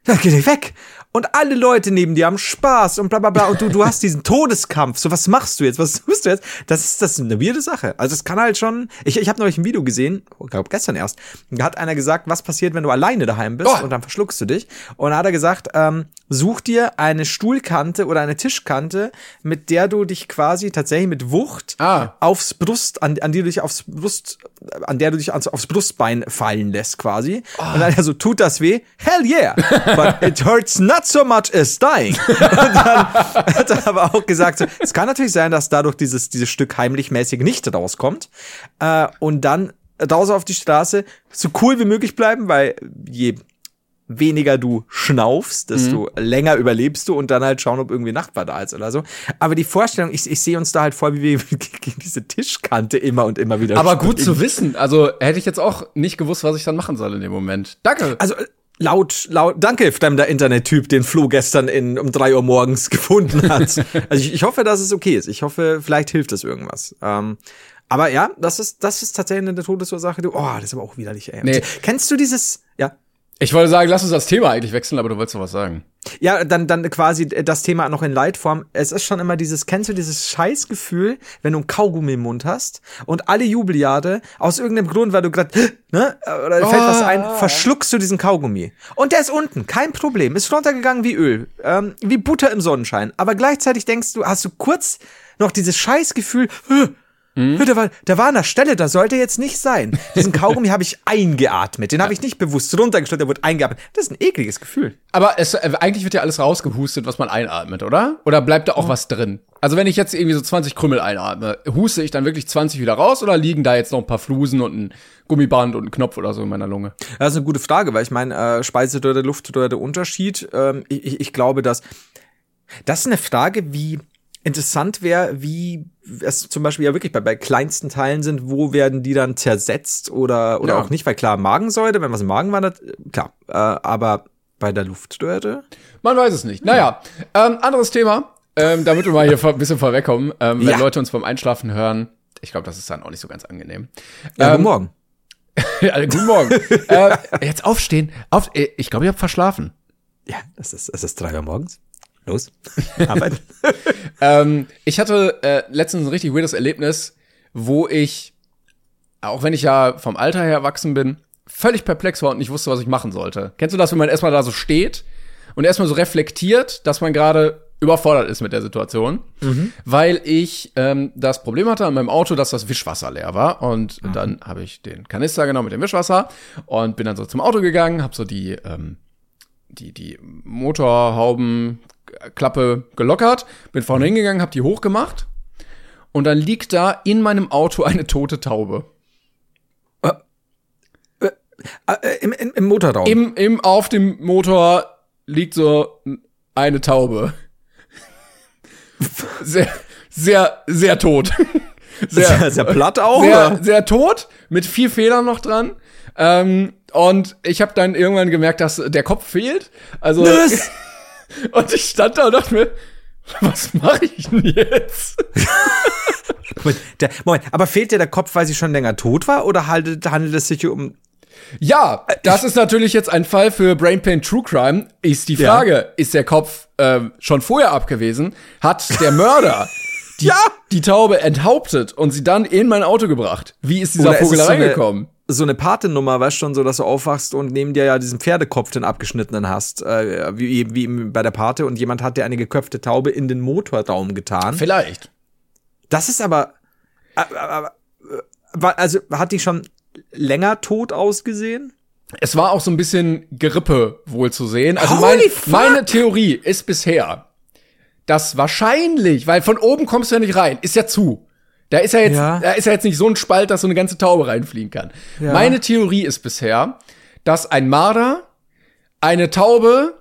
das geht nicht weg. Und alle Leute neben dir haben Spaß und bla bla bla. Und du, du hast diesen Todeskampf. So, was machst du jetzt? Was tust du jetzt? Das ist, das ist eine weirde Sache. Also es kann halt schon. Ich, ich habe neulich ein Video gesehen, ich glaube gestern erst. Da hat einer gesagt, was passiert, wenn du alleine daheim bist Oh. und dann verschluckst du dich. Und da hat er gesagt, ähm, such dir eine Stuhlkante oder eine Tischkante, mit der du dich quasi tatsächlich mit Wucht Ah. aufs Brust, an, an die du dich aufs Brust, an der du dich ans, aufs Brustbein fallen lässt quasi. Und dann also tut das weh? Hell yeah! But it hurts not so much as dying. Und dann hat er aber auch gesagt, so, es kann natürlich sein, dass dadurch dieses, dieses Stück heimlich mäßig nicht rauskommt. Äh, und dann draußen auf die Straße so cool wie möglich bleiben, weil je weniger du schnaufst, desto länger überlebst du und dann halt schauen, ob irgendwie Nachbar da ist oder so. Aber die Vorstellung, ich, ich sehe uns da halt voll, wie wir gegen diese Tischkante immer und immer wieder Aber gut springen. zu wissen. Also hätte ich jetzt auch nicht gewusst, was ich dann machen soll in dem Moment. Danke. Also äh, laut, laut, danke, fremder Internettyp, den Flo gestern in, um drei Uhr morgens gefunden hat. also ich, ich hoffe, dass es okay ist. Ich hoffe, vielleicht hilft es irgendwas. Ähm, aber ja, das ist, das ist tatsächlich eine Todesursache. Du, oh, das ist aber auch widerlich, ey. Nee. Kennst du dieses? Ich wollte sagen, lass uns das Thema eigentlich wechseln, aber du wolltest doch was sagen. Ja, dann, dann quasi das Thema noch in Leitform. Es ist schon immer dieses, kennst du dieses Scheißgefühl, wenn du ein Kaugummi im Mund hast und alle Jubeljahre, aus irgendeinem Grund, weil du gerade, ne, oder fällt was ein, verschluckst du diesen Kaugummi. Und der ist unten, kein Problem, ist runtergegangen wie Öl, ähm, wie Butter im Sonnenschein. Aber gleichzeitig denkst du, hast du kurz noch dieses Scheißgefühl, "Hä, Der, war, der war an der Stelle, da sollte jetzt nicht sein. Diesen Kaugummi habe ich eingeatmet. Den habe ich nicht bewusst runtergestellt, der wurde eingeatmet. Das ist ein ekliges Gefühl. Aber es, äh, eigentlich wird ja alles rausgehustet, was man einatmet, oder? Oder bleibt da auch was drin? Also wenn ich jetzt irgendwie so 20 Krümel einatme, huste ich dann wirklich 20 wieder raus oder liegen da jetzt noch ein paar Flusen und ein Gummiband und ein Knopf oder so in meiner Lunge? Das ist eine gute Frage, weil ich meine, äh, Speisedürre, Luftdürre, Unterschied. Ähm, ich- ich glaube, dass das ist eine Frage, wie interessant wäre, wie es zum Beispiel ja wirklich bei, bei kleinsten Teilen sind, wo werden die dann zersetzt oder, oder Ja. auch nicht, weil klar, Magensäure, wenn was im Magen wandert, klar, äh, aber bei der Luftdürre? Man weiß es nicht. Naja, ähm, anderes Thema, ähm, damit wir mal hier ein bisschen vorwegkommen. Ähm, wenn Ja. Leute uns beim Einschlafen hören, ich glaube, das ist dann auch nicht so ganz angenehm. Ja, Ähm, guten Morgen. Ja, guten Morgen. äh, jetzt aufstehen. Auf, äh, ich glaube, ich habe verschlafen. Ja, es ist, es ist drei Uhr morgens. Los, arbeiten. Ähm, ich hatte äh, letztens ein richtig weirdes Erlebnis, wo ich, auch wenn ich ja vom Alter her erwachsen bin, völlig perplex war und nicht wusste, was ich machen sollte. Kennst du das, wenn man erstmal da so steht und erstmal so reflektiert, dass man gerade überfordert ist mit der Situation? Weil ich ähm, das Problem hatte an meinem Auto, dass das Wischwasser leer war. Und dann habe ich den Kanister genommen mit dem Wischwasser und bin dann so zum Auto gegangen, habe so die ähm, die, die Motorhaubenklappe gelockert, bin vorne hingegangen, hab die hochgemacht und dann liegt da in meinem Auto eine tote Taube. Äh, äh, im, im, Im Motorraum. Im, im, auf dem Motor liegt so eine Taube. Sehr, sehr, sehr tot. Sehr, sehr, sehr platt auch. Sehr, sehr tot, mit vier Federn noch dran. Ähm, und ich habe dann irgendwann gemerkt, dass der Kopf fehlt. Also und ich stand da und dachte mir, was mache ich denn jetzt? Moment, der, Moment, aber fehlt dir der Kopf, weil sie schon länger tot war, oder handelt, handelt es sich um ja, das ist natürlich jetzt ein Fall für Brain Pain True Crime. Ist die Frage, ja. ist der Kopf äh, schon vorher abgewesen? Hat der Mörder die, ja. die Taube enthauptet und sie dann in mein Auto gebracht? Wie ist dieser Oder Vogel reingekommen? so eine Patennummer, weißt schon, so dass du aufwachst und neben dir ja diesen Pferdekopf, den abgeschnittenen hast, äh, wie, wie bei der Pate und jemand hat dir eine geköpfte Taube in den Motorraum getan. Vielleicht. Das ist aber, aber also hat die schon länger tot ausgesehen? Es war auch so ein bisschen Gerippe wohl zu sehen. Also mein, meine Theorie ist bisher, dass wahrscheinlich, weil von oben kommst du ja nicht rein, ist ja zu. Da ist ja jetzt, ja. da ist ja jetzt nicht so ein Spalt, dass so eine ganze Taube reinfliegen kann. Ja. Meine Theorie ist bisher, dass ein Marder eine Taube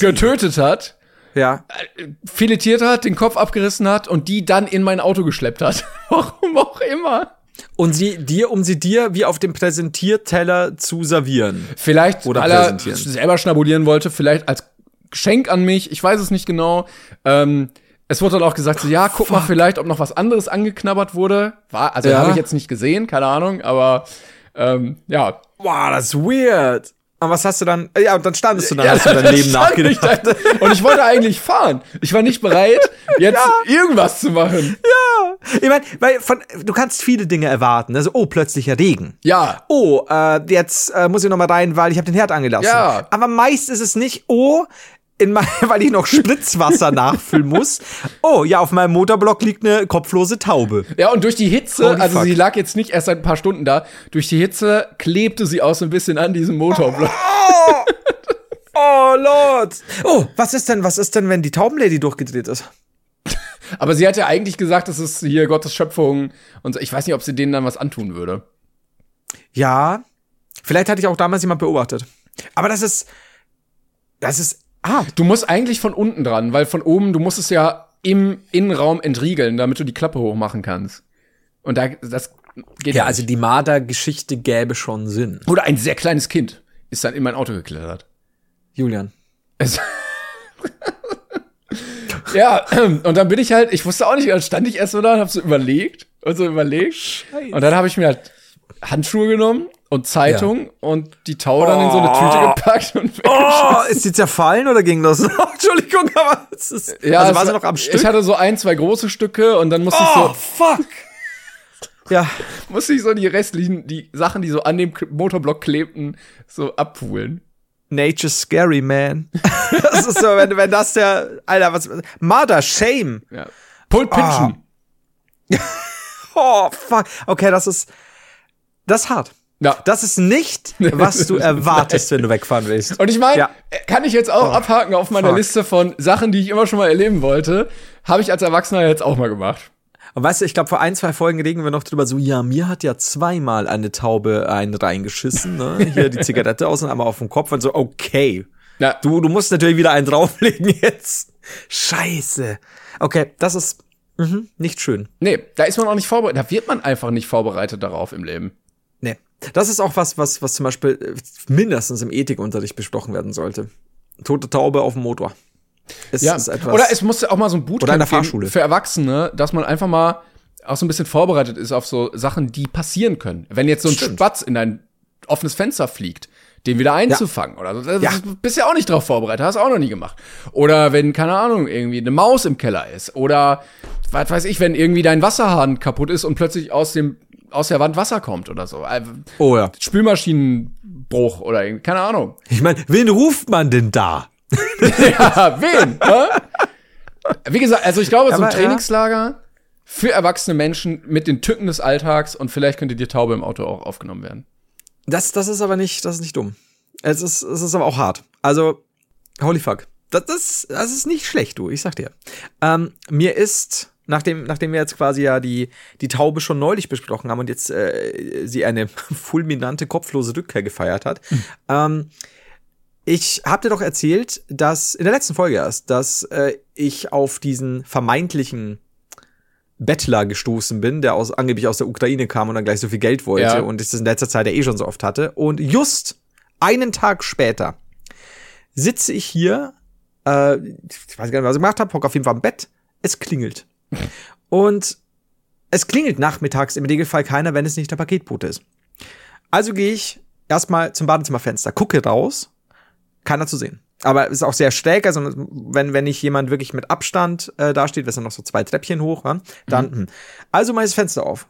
getötet hat, ja. Äh, filetiert hat, den Kopf abgerissen hat und die dann in mein Auto geschleppt hat. Warum auch immer. Und sie dir, um sie dir wie auf dem Präsentierteller zu servieren. Vielleicht, oder weil er selber schnabulieren wollte, vielleicht als Geschenk an mich, ich weiß es nicht genau. Ähm, es wurde dann auch gesagt, so, ja, guck Fuck. mal vielleicht, ob noch was anderes angeknabbert wurde. War, also ja. habe ich jetzt nicht gesehen, keine Ahnung, aber ähm, ja. Wow, das ist weird. Und was hast du dann? Ja, und dann standest du dann, ja, hast du dein Leben nachgedacht. Und ich wollte eigentlich fahren. Ich war nicht bereit, jetzt ja. irgendwas zu machen. Ja. Ich meine, weil von, du kannst viele Dinge erwarten. Also, oh, plötzlicher Regen. Ja. Oh, äh, jetzt äh, muss ich noch mal rein, weil ich habe den Herd angelassen. Ja. Aber meist ist es nicht, oh, in mein, weil ich noch Spritzwasser nachfüllen muss. Oh, ja, auf meinem Motorblock liegt eine kopflose Taube. Ja, und durch die Hitze, Holy also fuck. sie lag jetzt nicht erst seit ein paar Stunden da, durch die Hitze klebte sie auch so ein bisschen an diesem Motorblock. Oh, oh Lord. Oh, was ist denn, was ist denn, wenn die Taubenlady durchgedreht ist? Aber sie hat ja eigentlich gesagt, das ist hier Gottes Schöpfung und ich weiß nicht, ob sie denen dann was antun würde. Ja, vielleicht hatte ich auch damals jemand beobachtet. Aber das ist, das ist Ah, du musst eigentlich von unten dran, weil von oben, du musst es ja im Innenraum entriegeln, damit du die Klappe hochmachen kannst. Und da, das geht Ja, also die Marder-Geschichte gäbe schon Sinn. Oder ein sehr kleines Kind ist dann in mein Auto geklettert. Julian. Es ja, und dann bin ich halt, ich wusste auch nicht, dann stand ich erst so da und hab so überlegt und so überlegt. Scheiße. Und dann habe ich mir halt Handschuhe genommen und Zeitung ja. und die Taube dann in so eine Tüte oh. gepackt und Oh, ist sie zerfallen oder ging das? Oh, Entschuldigung, aber es ist, ja, also war sie noch am Stück? Ich hatte so ein, zwei große Stücke und dann musste oh, ich so Oh, fuck. Ja, musste ich so die restlichen die Sachen, die so an dem Motorblock klebten, so abpulen. Nature's scary, man. das ist so, wenn, wenn das der Alter, was Mother Shame. Ja. Pulp Pinchen. Oh. oh, fuck. Okay, das ist das ist hart. Ja. Das ist nicht, was du erwartest, wenn du wegfahren willst. Und ich meine, ja. kann ich jetzt auch oh, abhaken auf meiner fuck. Liste von Sachen, die ich immer schon mal erleben wollte, habe ich als Erwachsener jetzt auch mal gemacht. Und weißt du, ich glaube, vor ein, zwei Folgen reden wir noch drüber, so, ja, mir hat ja zweimal eine Taube einen reingeschissen, ne? Hier die Zigarette aus und einmal auf dem Kopf und so, okay. Ja. Du, du musst natürlich wieder einen drauflegen jetzt. Scheiße. Okay, das ist mh, nicht schön. Nee, da ist man auch nicht vorbereitet. Da wird man einfach nicht vorbereitet darauf im Leben. Das ist auch was, was, was zum Beispiel äh, mindestens im Ethikunterricht besprochen werden sollte. Tote Taube auf dem Motor. Es ja. Oder es muss auch mal so ein Bootcamp Oder in der Fahrschule. für Erwachsene, dass man einfach mal auch so ein bisschen vorbereitet ist auf so Sachen, die passieren können. Wenn jetzt so ein Stimmt. Spatz in dein offenes Fenster fliegt, den wieder einzufangen ja. oder so. Ja. Bist ja auch nicht drauf vorbereitet, hast auch noch nie gemacht. Oder wenn, keine Ahnung, irgendwie eine Maus im Keller ist. Oder, was weiß ich, wenn irgendwie dein Wasserhahn kaputt ist und plötzlich aus dem aus der Wand Wasser kommt oder so. Äh, oh ja. Spülmaschinenbruch oder keine Ahnung. Ich meine, wen ruft man denn da? ja, wen? Wie gesagt, also ich glaube, so ein Trainingslager für erwachsene Menschen mit den Tücken des Alltags und vielleicht könnte die Taube im Auto auch aufgenommen werden. Das, das ist aber nicht, das ist nicht dumm. Es ist, es ist aber auch hart. Also, holy fuck. Das, das, das ist nicht schlecht, du, ich sag dir. Ähm, mir ist, nachdem, nachdem wir jetzt quasi ja die, die Taube schon neulich besprochen haben und jetzt äh, sie eine fulminante, kopflose Rückkehr gefeiert hat, mhm. ähm, ich hab dir doch erzählt, dass in der letzten Folge erst, dass äh, ich auf diesen vermeintlichen Bettler gestoßen bin, der aus, angeblich aus der Ukraine kam und dann gleich so viel Geld wollte ja. und ich das in letzter Zeit ja eh schon so oft hatte. Und just einen Tag später sitze ich hier, äh, ich weiß gar nicht, was ich gemacht habe, hock auf jeden Fall im Bett, es klingelt. Und es klingelt nachmittags im Regelfall keiner, wenn es nicht der Paketbote ist. Also gehe ich erstmal zum Badezimmerfenster, gucke raus, keiner zu sehen aber ist auch sehr schräg, also wenn, wenn nicht jemand wirklich mit Abstand äh, da steht, ist dann noch so zwei Treppchen hoch, ja, dann, mhm. Hm. also mal das Fenster auf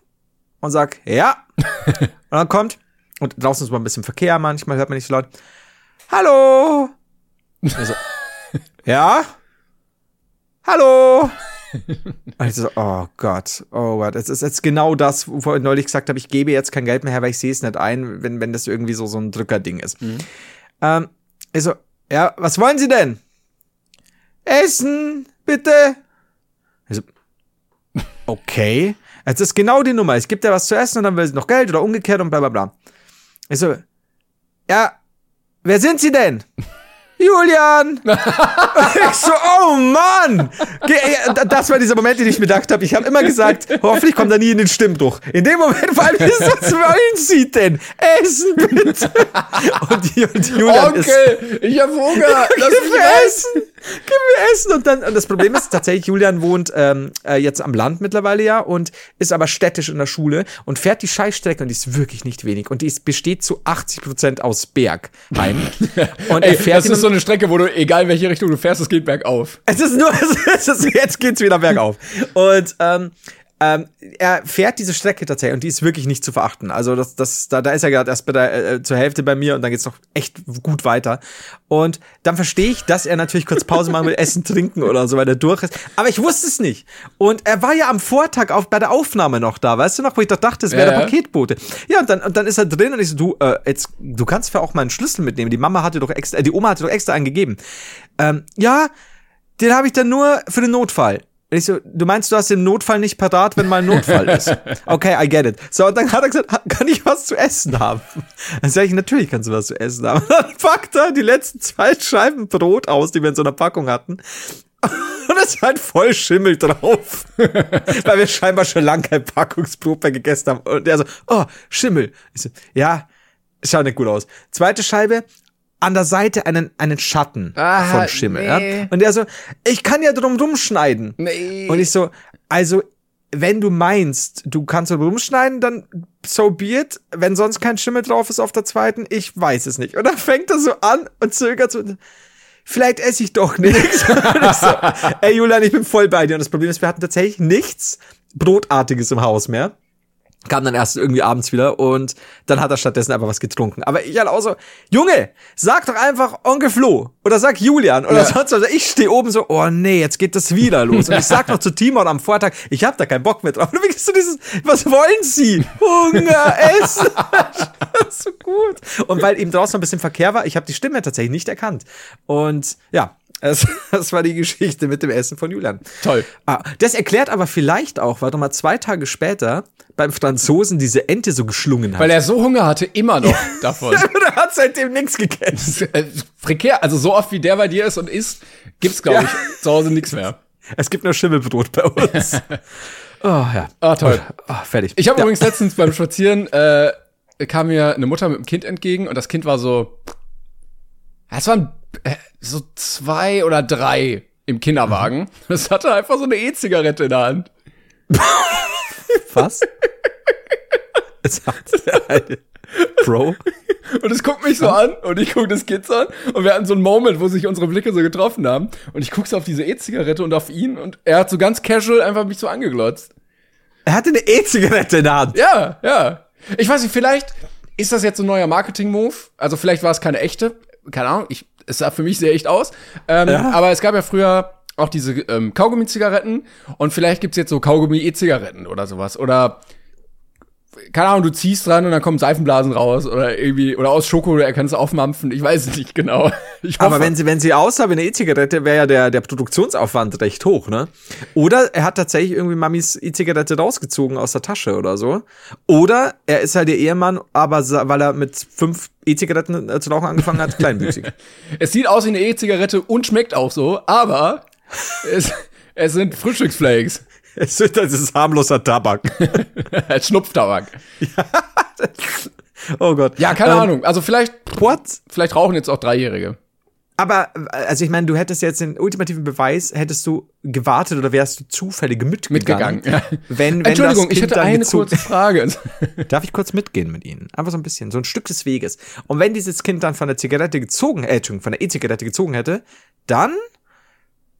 und sag, ja. und dann kommt, und draußen ist mal ein bisschen Verkehr, manchmal hört man nicht so laut, hallo. Also, ja. Hallo. Und ich so, oh Gott, oh Gott, es ist jetzt genau das, wovor ich neulich gesagt habe, ich gebe jetzt kein Geld mehr her, weil ich sehe es nicht ein, wenn, wenn das irgendwie so, so ein Drückerding ist. Mhm. Ähm, ich so, ja, was wollen Sie denn? Essen, bitte. Also, okay. Jetzt ist genau die Nummer. Ich gebe dir was zu essen und dann will sie noch Geld oder umgekehrt und bla bla bla. Ich so, ja, wer sind Sie denn? Julian! ich so, oh Mann! Das war dieser Moment, den ich mir gedacht habe. Ich habe immer gesagt, hoffentlich kommt er nie in den Stimmbruch. In dem Moment, weil wir was wollen Sie denn? Essen bitte! Und, und Julian okay, ist, ich habe Hunger. Lass mir Essen! Gib mir Essen! Und dann, und das Problem ist tatsächlich, Julian wohnt ähm, äh, jetzt am Land mittlerweile ja und ist aber städtisch in der Schule und fährt die Scheißstrecke und die ist wirklich nicht wenig. Und die ist, besteht zu 80 Prozent aus Bergheim. Und Ey, er fährt das ist so eine Strecke, wo du, egal welche Richtung du fährst, es geht bergauf. Es ist nur, es ist, jetzt geht's wieder bergauf. Und ähm, ähm, er fährt diese Strecke tatsächlich und die ist wirklich nicht zu verachten. Also das, das, da, da ist er gerade erst bei der, äh, zur Hälfte bei mir und dann geht's noch echt gut weiter. Und dann verstehe ich, dass er natürlich kurz Pause machen will, essen, trinken oder so, weil er durch ist. Aber ich wusste es nicht. Und er war ja am Vortag auf, bei der Aufnahme noch da, weißt du noch, wo ich doch dachte, es wäre ja, der Paketbote. Ja, und dann, und dann ist er drin und ich so, du, äh, jetzt, du kannst ja auch mal einen Schlüssel mitnehmen. Die Mama hatte doch extra, äh, die Oma hatte doch extra einen gegeben. Ähm, ja, den habe ich dann nur für den Notfall. Ich so, du meinst, du hast den Notfall nicht parat, wenn mal ein Notfall ist. Okay, I get it. So, und dann hat er gesagt, kann ich was zu essen haben? Dann sage ich, natürlich kannst du was zu essen haben. Und dann packt er die letzten zwei Scheiben Brot aus, die wir in so einer Packung hatten. Und es war halt voll Schimmel drauf. Weil wir scheinbar schon lange kein Packungsbrot mehr gegessen haben. Und der so, oh, Schimmel. Ich so, ja, schaut nicht gut aus. Zweite Scheibe, an der Seite einen, einen Schatten Aha, von Schimmel. Nee. Ja? Und der so, ich kann ja drum rumschneiden. Nee. Und ich so, also, wenn du meinst, du kannst drum rumschneiden, dann so be it. Wenn sonst kein Schimmel drauf ist auf der zweiten, ich weiß es nicht. Und dann fängt er so an und zögert so, vielleicht esse ich doch nichts. so, ey Julian, ich bin voll bei dir. Und das Problem ist, wir hatten tatsächlich nichts Brotartiges im Haus mehr kam dann erst irgendwie abends wieder und dann hat er stattdessen einfach was getrunken. Aber ich halt auch so, Junge, sag doch einfach Onkel Flo oder sag Julian oder ja. sonst was. Ich stehe oben so, oh nee, jetzt geht das wieder los. Und ich sag noch zu Timon am Vortag, ich hab da keinen Bock mehr drauf. Und du dieses, was wollen Sie? Hunger, Essen. das ist so gut. Und weil eben draußen ein bisschen Verkehr war, ich habe die Stimme tatsächlich nicht erkannt. Und ja, das, das war die Geschichte mit dem Essen von Julian. Toll. Ah, das erklärt aber vielleicht auch, warte mal, zwei Tage später beim Franzosen diese Ente so geschlungen hat. Weil er so Hunger hatte, immer noch davon. er hat seitdem nichts gegessen. Äh, prekär, also so oft wie der bei dir ist und isst, gibt's, glaube ich, zu Hause nichts mehr. Es gibt nur Schimmelbrot bei uns. oh ja. Ah, toll. Oh, fertig. Ich habe ja. übrigens letztens beim Spazieren, äh, kam mir eine Mutter mit einem Kind entgegen und das Kind war so, es waren äh, so zwei oder drei im Kinderwagen. Mhm. Das hatte einfach so eine E-Zigarette in der Hand. Was? Es hat Bro. Und es guckt mich so an und ich gucke das Kind an und wir hatten so einen Moment, wo sich unsere Blicke so getroffen haben und ich gucke so auf diese E-Zigarette und auf ihn und er hat so ganz casual einfach mich so angeglotzt. Er hatte eine E-Zigarette in der Hand. Ja, ja. Ich weiß nicht, vielleicht ist das jetzt so ein neuer Marketing-Move. Also vielleicht war es keine echte. Keine Ahnung. Ich, es sah für mich sehr echt aus. Ähm, ja. Aber es gab ja früher auch diese ähm, Kaugummi-Zigaretten und vielleicht gibt's jetzt so Kaugummi-E-Zigaretten oder sowas. Oder keine Ahnung, du ziehst dran und dann kommen Seifenblasen raus oder irgendwie, oder aus Schoko, er kann es aufmampfen, ich weiß es nicht genau. Aber wenn sie, wenn sie aussah wie eine E-Zigarette, wäre ja der, der Produktionsaufwand recht hoch, ne? Oder er hat tatsächlich irgendwie Mamis E-Zigarette rausgezogen aus der Tasche oder so. Oder er ist halt der Ehemann, aber weil er mit fünf E-Zigaretten äh, zu rauchen angefangen hat, kleinwüchsig. Es sieht aus wie eine E-Zigarette und schmeckt auch so, aber es, es sind Frühstücksflakes es ist, das ist harmloser Tabak. Schnupftabak. Oh Gott. Ja, keine Ähm, Ahnung. Also vielleicht, What? vielleicht rauchen jetzt auch Dreijährige. Aber, also ich meine, du hättest jetzt den ultimativen Beweis, hättest du gewartet oder wärst du zufällig mitgegangen. Mitgegangen. Ja. Wenn, wenn Entschuldigung, ich hätte eine kurze Frage. Darf ich kurz mitgehen mit Ihnen? Einfach so ein bisschen, so ein Stück des Weges. Und wenn dieses Kind dann von der Zigarette gezogen, äh, Entschuldigung, von der E-Zigarette gezogen hätte, dann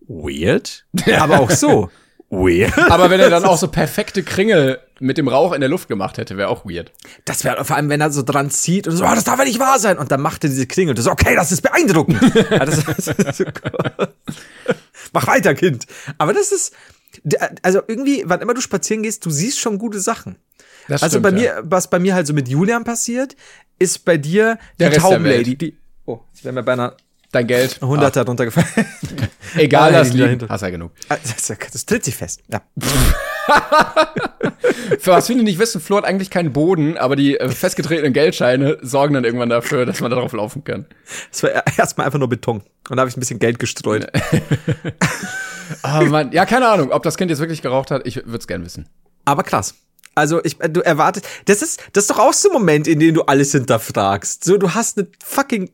weird, aber auch so weird. Aber wenn er dann auch so perfekte Kringel mit dem Rauch in der Luft gemacht hätte, wäre auch weird. Das wäre vor allem, wenn er so dran zieht und so, oh, das darf ja nicht wahr sein. Und dann macht er diese Klingel und du so, okay, das ist beeindruckend. ja, das, das ist so Gott. Mach weiter, Kind. Aber das ist, also irgendwie, wann immer du spazieren gehst, du siehst schon gute Sachen. Das Also stimmt, bei ja. mir, was bei mir halt so mit Julian passiert, ist bei dir die Der der Taubenlady. Die, oh, jetzt wäre mir beinahe Dein Geld. ein Hunderter drunter gefallen. Ach, egal, Ah, das die liegt. Hast ja genug. Ah, das, das tritt sich fest. Ja. Für was viele nicht wissen, Flo hat eigentlich keinen Boden, aber die äh, festgetretenen Geldscheine sorgen dann irgendwann dafür, dass man darauf laufen kann. Das war erstmal einfach nur Beton. Und da habe ich ein bisschen Geld gestreut. Ah, Mann. Ja, keine Ahnung, ob das Kind jetzt wirklich geraucht hat. Ich würde es gern wissen. Aber krass. Also ich, du erwartest, das ist, das ist doch auch so ein Moment, in dem du alles hinterfragst. So, du hast eine fucking äh,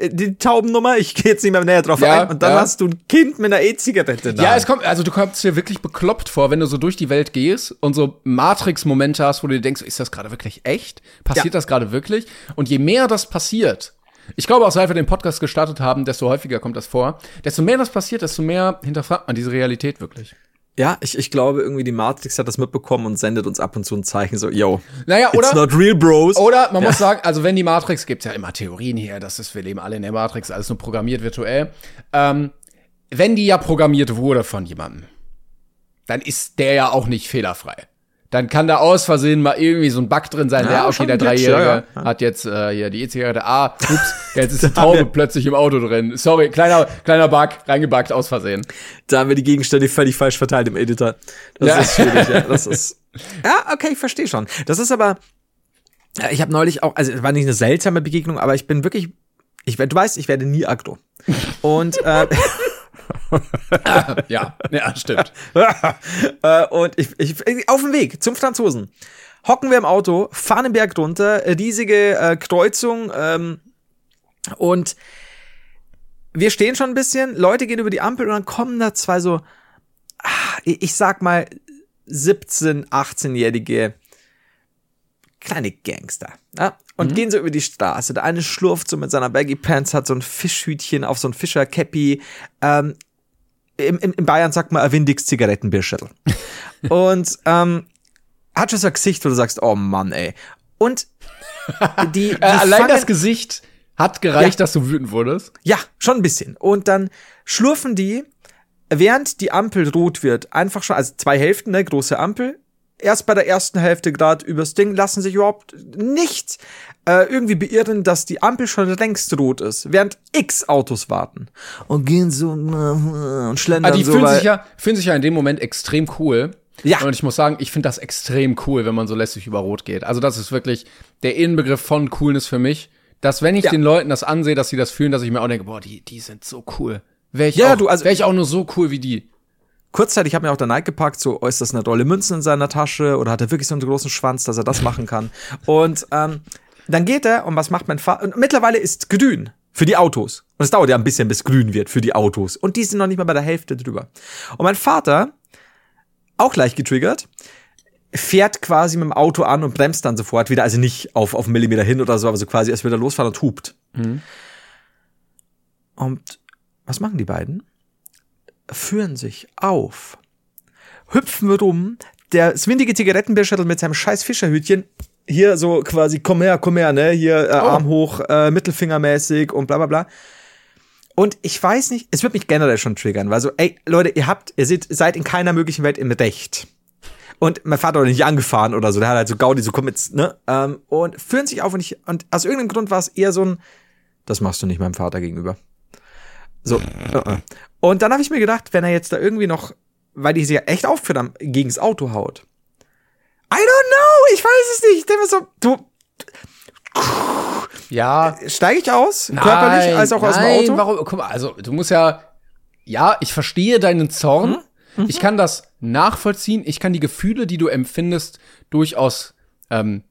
die Taubennummer, ich gehe jetzt nicht mehr näher drauf Ja, ein, und dann ja. hast du ein Kind mit einer E-Zigarette da. Ja, es kommt, also du kommst dir wirklich bekloppt vor, wenn du so durch die Welt gehst und so Matrix-Momente hast, wo du dir denkst, ist das gerade wirklich echt? Passiert Ja. das gerade wirklich? Und je mehr das passiert, ich glaube auch seit wir den Podcast gestartet haben, desto häufiger kommt das vor, desto mehr das passiert, desto mehr hinterfragt man diese Realität wirklich. Ja, ich, ich glaube irgendwie die Matrix hat das mitbekommen und sendet uns ab und zu ein Zeichen so, yo, Naja, it's oder? not real, bros. Oder man muss sagen, also wenn die Matrix, gibt's ja immer Theorien hier, das ist, wir leben alle in der Matrix, alles nur programmiert virtuell. Ähm, wenn die ja programmiert wurde von jemandem, dann ist der ja auch nicht fehlerfrei. Dann kann da aus Versehen mal irgendwie so ein Bug drin sein, Ja, der, okay, der Dreijährige ja, ja. hat jetzt äh, hier die E-Zigarette, ah, ups, jetzt ist die Taube plötzlich im Auto drin. Sorry, kleiner, kleiner Bug, reingebuggt aus Versehen. Da haben wir die Gegenstände völlig falsch verteilt im Editor. Das Ja. ist schwierig, ja. Das ist. Ja, okay, ich verstehe schon. Das ist aber. ja, Ich habe neulich auch, also es war nicht eine seltsame Begegnung, aber ich bin wirklich. Ich, du weißt, ich werde nie aggro. Und äh, Ja, ja, stimmt. äh, und ich, ich auf dem Weg zum Franzosen hocken wir im Auto, fahren den Berg runter, riesige äh, Kreuzung ähm, und wir stehen schon ein bisschen, Leute gehen über die Ampel und dann kommen da zwei so, ah, ich ich sag mal 17, 18-jährige kleine Gangster. Ja? Und gehen so über die Straße. Der eine schlurft so mit seiner Baggy Pants, hat so ein Fischhütchen auf so ein Fischerkäppi. Ähm, im, im, in Bayern sagt man ein windiges Zigarettenbierschüttel. und ähm, hat schon so ein Gesicht, wo du sagst, oh Mann, ey. Und die, die Äh, allein fangen- das Gesicht hat gereicht, Ja. dass du wütend wurdest. ja, schon ein bisschen. Und dann schlurfen die, während die Ampel rot wird, einfach schon, also zwei Hälften, ne, große Ampel. Erst bei der ersten Hälfte gerade übers Ding lassen sich überhaupt nicht äh, irgendwie beirren, dass die Ampel schon längst rot ist, während x Autos warten und gehen so äh, und schlendern Ah, die so. fühlen weil- sich, ja, fühlen sich ja in dem Moment extrem cool. Ja. Und ich muss sagen, ich finde das extrem cool, wenn man so lässig über Rot geht. Also das ist wirklich der Innenbegriff von Coolness für mich. Dass wenn ich Ja. den Leuten das ansehe, dass sie das fühlen, dass ich mir auch denke, boah, die, die sind so cool. Wäre ich, Ja, auch, du, also- wär ich auch nur so cool wie die. Kurzzeitig hat mir auch der Nike gepackt, so, oh, ist das eine Rolle Münzen in seiner Tasche oder hat er wirklich so einen großen Schwanz, dass er das machen kann? Und ähm, dann geht er und was macht mein Vater? Und mittlerweile ist grün für die Autos. Und es dauert ja ein bisschen, bis grün wird für die Autos. Und die sind noch nicht mal bei der Hälfte drüber. Und mein Vater, auch leicht getriggert, fährt quasi mit dem Auto an und bremst dann sofort wieder, also nicht auf, auf einen Millimeter hin oder so, aber so quasi erst wieder losfahren und hupt. Und was machen die beiden? Führen sich auf, hüpfen rum, der swindige Zigarettenbierschüttel mit seinem scheiß Fischerhütchen, hier so quasi, komm her, komm her, ne, hier äh, Arm hoch, äh, Mittelfingermäßig und bla bla bla. Und ich weiß nicht, es wird mich generell schon triggern, weil so, ey, Leute, ihr habt, ihr seid, seid in keiner möglichen Welt im Recht. Und mein Vater hat nicht angefahren oder so. Der hat halt so Gaudi, so komm jetzt, ne? Ähm, und führen sich auf und ich, und aus irgendeinem Grund war es eher so ein, das machst du nicht meinem Vater gegenüber. So. Uh -uh. Und dann habe ich mir gedacht, wenn er jetzt da irgendwie noch, weil die sich ja echt haben, gegens Auto haut. I don't know, ich weiß es nicht. Ich denke mir so, du, Ja. steige ich aus, körperlich als auch nein, aus dem Auto? Warum? Guck mal, also du musst ja, ja, ich verstehe deinen Zorn. Hm? Ich kann das nachvollziehen. Ich kann die Gefühle, die du empfindest, durchaus ähm,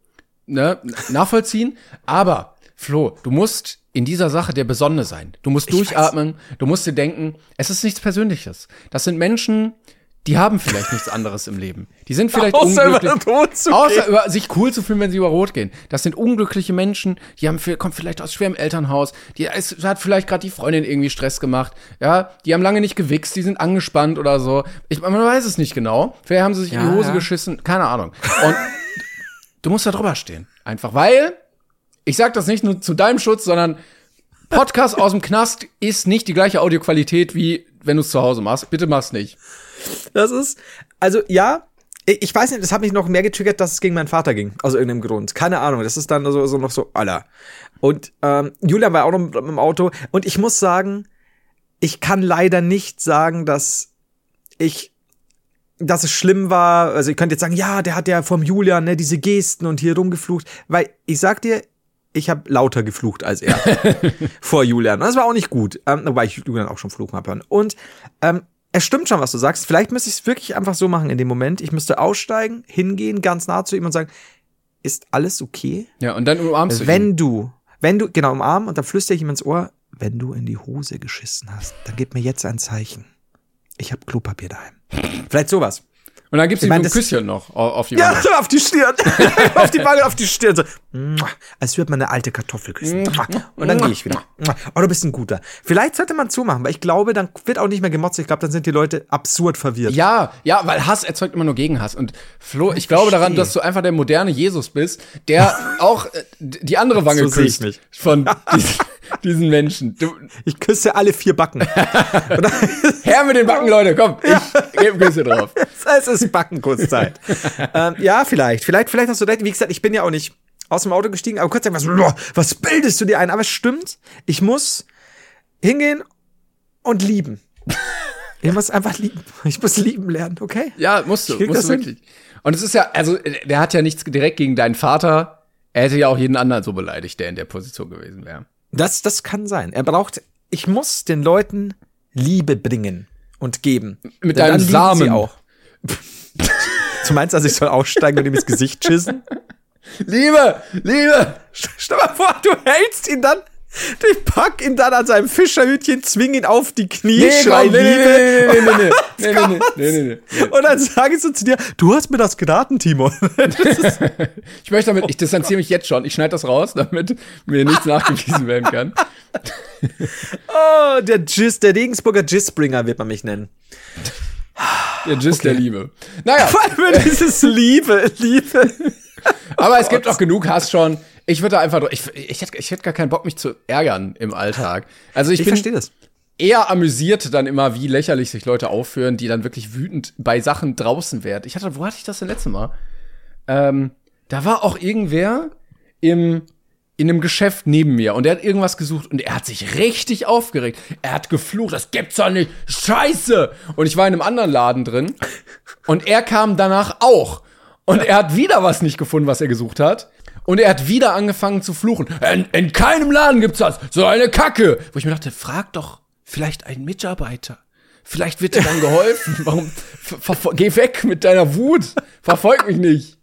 ne, nachvollziehen. Aber Flo, du musst in dieser Sache der Besonne sein. Du musst Ich durchatmen. Du musst dir denken, es ist nichts Persönliches. Das sind Menschen, die haben vielleicht nichts anderes im Leben. Die sind vielleicht Außer über unglücklich. den Tod zu Außer gehen. über sich cool zu fühlen, wenn sie über Rot gehen. Das sind unglückliche Menschen, die haben kommen vielleicht aus schwerem Elternhaus, die es hat vielleicht gerade die Freundin irgendwie Stress gemacht, ja, die haben lange nicht gewichst, die sind angespannt oder so. Ich, man weiß es nicht genau. Vielleicht haben sie sich in Ja, die Hose ja. geschissen, keine Ahnung. Und du musst da drüber stehen, einfach, weil ich sag das nicht nur zu deinem Schutz, sondern Podcast aus dem Knast ist nicht die gleiche Audioqualität wie wenn du es zu Hause machst. Bitte mach's nicht. Das ist, also ja, ich weiß nicht, das hat mich noch mehr getriggert, dass es gegen meinen Vater ging, aus irgendeinem Grund. Keine Ahnung, das ist dann so, so noch so, Alter. Und ähm, Julian war auch noch mit, im Auto und ich muss sagen, ich kann leider nicht sagen, dass ich dass es schlimm war, also ich könnte jetzt sagen, ja, der hat ja vom Julian ne, diese Gesten und hier rumgeflucht, weil ich sag dir, ich habe lauter geflucht als er vor Julian. Das war auch nicht gut, ähm, wobei ich Julian auch schon fluchen habe hören. Und ähm, es stimmt schon, was du sagst. Vielleicht müsste ich es wirklich einfach so machen in dem Moment. Ich müsste aussteigen, hingehen, ganz nah zu ihm und sagen, ist alles okay? Ja, und dann umarmst du ihn. Wenn du, wenn du, genau, umarmen und dann flüstere ich ihm ins Ohr, wenn du in die Hose geschissen hast, dann gib mir jetzt ein Zeichen. Ich habe Klopapier daheim. Vielleicht sowas. Und dann gibt's Ich ihm mein, so ein Küsschen noch au- auf die Ja, Wange. so auf die Stirn. auf die Wange, auf die Stirn. So, als würde man eine alte Kartoffel küssen. Muah. Und dann gehe ich wieder. Oh, du bist ein guter. Vielleicht sollte man zumachen, weil ich glaube, dann wird auch nicht mehr gemotzt. Ich glaube, dann sind die Leute absurd verwirrt. Ja, ja, weil Hass erzeugt immer nur Gegenhass. Und Flo, ich glaube daran, dass du einfach der moderne Jesus bist, der auch äh, die andere Wange So ich küsst von diesen, Menschen. Du, Ich küsse alle vier Backen. her mit den Backen, Leute, komm, ich gebe ein Küsschen drauf. es ist Backenkurzzeit. ähm, ja, vielleicht. Vielleicht, vielleicht hast du recht. Wie gesagt, ich bin ja auch nicht aus dem Auto gestiegen, aber kurz sagen, was, was bildest du dir ein? Aber es stimmt, ich muss hingehen und lieben. Ich muss einfach lieben. Ich muss lieben lernen, okay? Ja, musst du, musst du hin. wirklich. Und es ist ja, also der hat ja nichts direkt gegen deinen Vater. Er hätte ja auch jeden anderen so beleidigt, der in der Position gewesen wäre. Das, das kann sein. Er braucht, ich muss den Leuten Liebe bringen und geben. Mit Denn lieben Samen. Auch. du meinst, also ich soll aussteigen und ihm ins Gesicht schissen? Liebe, Liebe! Stell mal vor, du hältst ihn dann, ich pack ihn dann an seinem Fischerhütchen, zwing ihn auf die Knie, nee, schrei Liebe. Nee, nee, nee, nee, nee, nee, Und dann sage ich so zu dir, du hast mir das geraten, Timon. ich möchte damit, ich distanziere mich jetzt schon, ich schneide das raus, damit mir nichts nachgewiesen werden kann. oh, der Gis, der Regensburger Gisbringer wird man mich nennen. Der Gist okay. der Liebe. Naja. Vor allem dieses Liebe, Liebe. Aber es gibt auch genug Hass schon. Ich würde da einfach, ich, ich, hätte, ich hätte gar keinen Bock, mich zu ärgern im Alltag. Also ich, Ich bin verstehe das. eher amüsiert dann immer, wie lächerlich sich Leute aufführen, die dann wirklich wütend bei Sachen draußen werden. Ich hatte, wo hatte ich das denn letzte Mal? Ähm, da war auch irgendwer im, in einem Geschäft neben mir und der hat irgendwas gesucht und er hat sich richtig aufgeregt. Er hat geflucht, das gibt's doch nicht. Scheiße! Und ich war in einem anderen Laden drin und er kam danach auch. Und er hat wieder was nicht gefunden, was er gesucht hat. Und er hat wieder angefangen zu fluchen. In, in keinem Laden gibt's das. So eine Kacke. Wo ich mir dachte, frag doch vielleicht einen Mitarbeiter. Vielleicht wird dir dann geholfen. Warum? Geh weg mit deiner Wut. Verfolg mich nicht.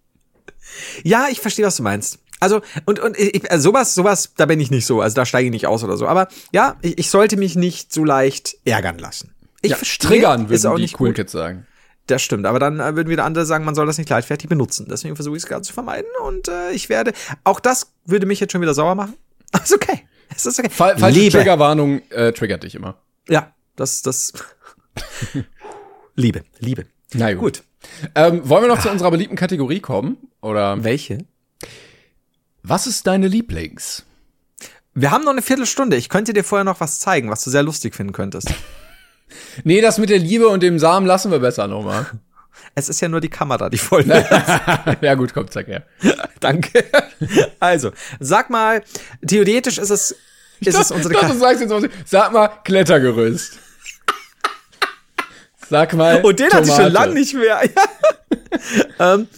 Ja, ich verstehe, was du meinst. Also, und, und ich, also sowas, sowas, da bin ich nicht so. Also da steige ich nicht aus oder so. Aber ja, ich, ich sollte mich nicht so leicht ärgern lassen. Ich Ja, verstehe, triggern, auch die nicht gut. Kids sagen. Das stimmt, aber dann äh, würden wieder andere sagen, man soll das nicht leichtfertig benutzen. Deswegen versuche ich es gerade zu vermeiden und äh, ich werde, auch das würde mich jetzt schon wieder sauer machen. Aber ist okay. Es ist okay. Fall, falsche Liebe. Triggerwarnung äh, triggert dich immer. Ja, das, das. Liebe, Liebe. Na gut. Gut. Ähm, wollen wir noch zu unserer beliebten Kategorie kommen? Oder Welche? was ist deine Lieblings? Wir haben noch eine Viertelstunde. Ich könnte dir vorher noch was zeigen, was du sehr lustig finden könntest. Nee, das mit der Liebe und dem Samen lassen wir besser nochmal. Es ist ja nur die Kamera, die voll ja gut, komm, zeig her. Danke. Also, sag mal, theoretisch ist es, ist es unsere ich dachte, du sagst jetzt was. Sag mal, Klettergerüst. Sag mal. Und den hatte ich schon Tomate. lange nicht mehr. Ja. ähm,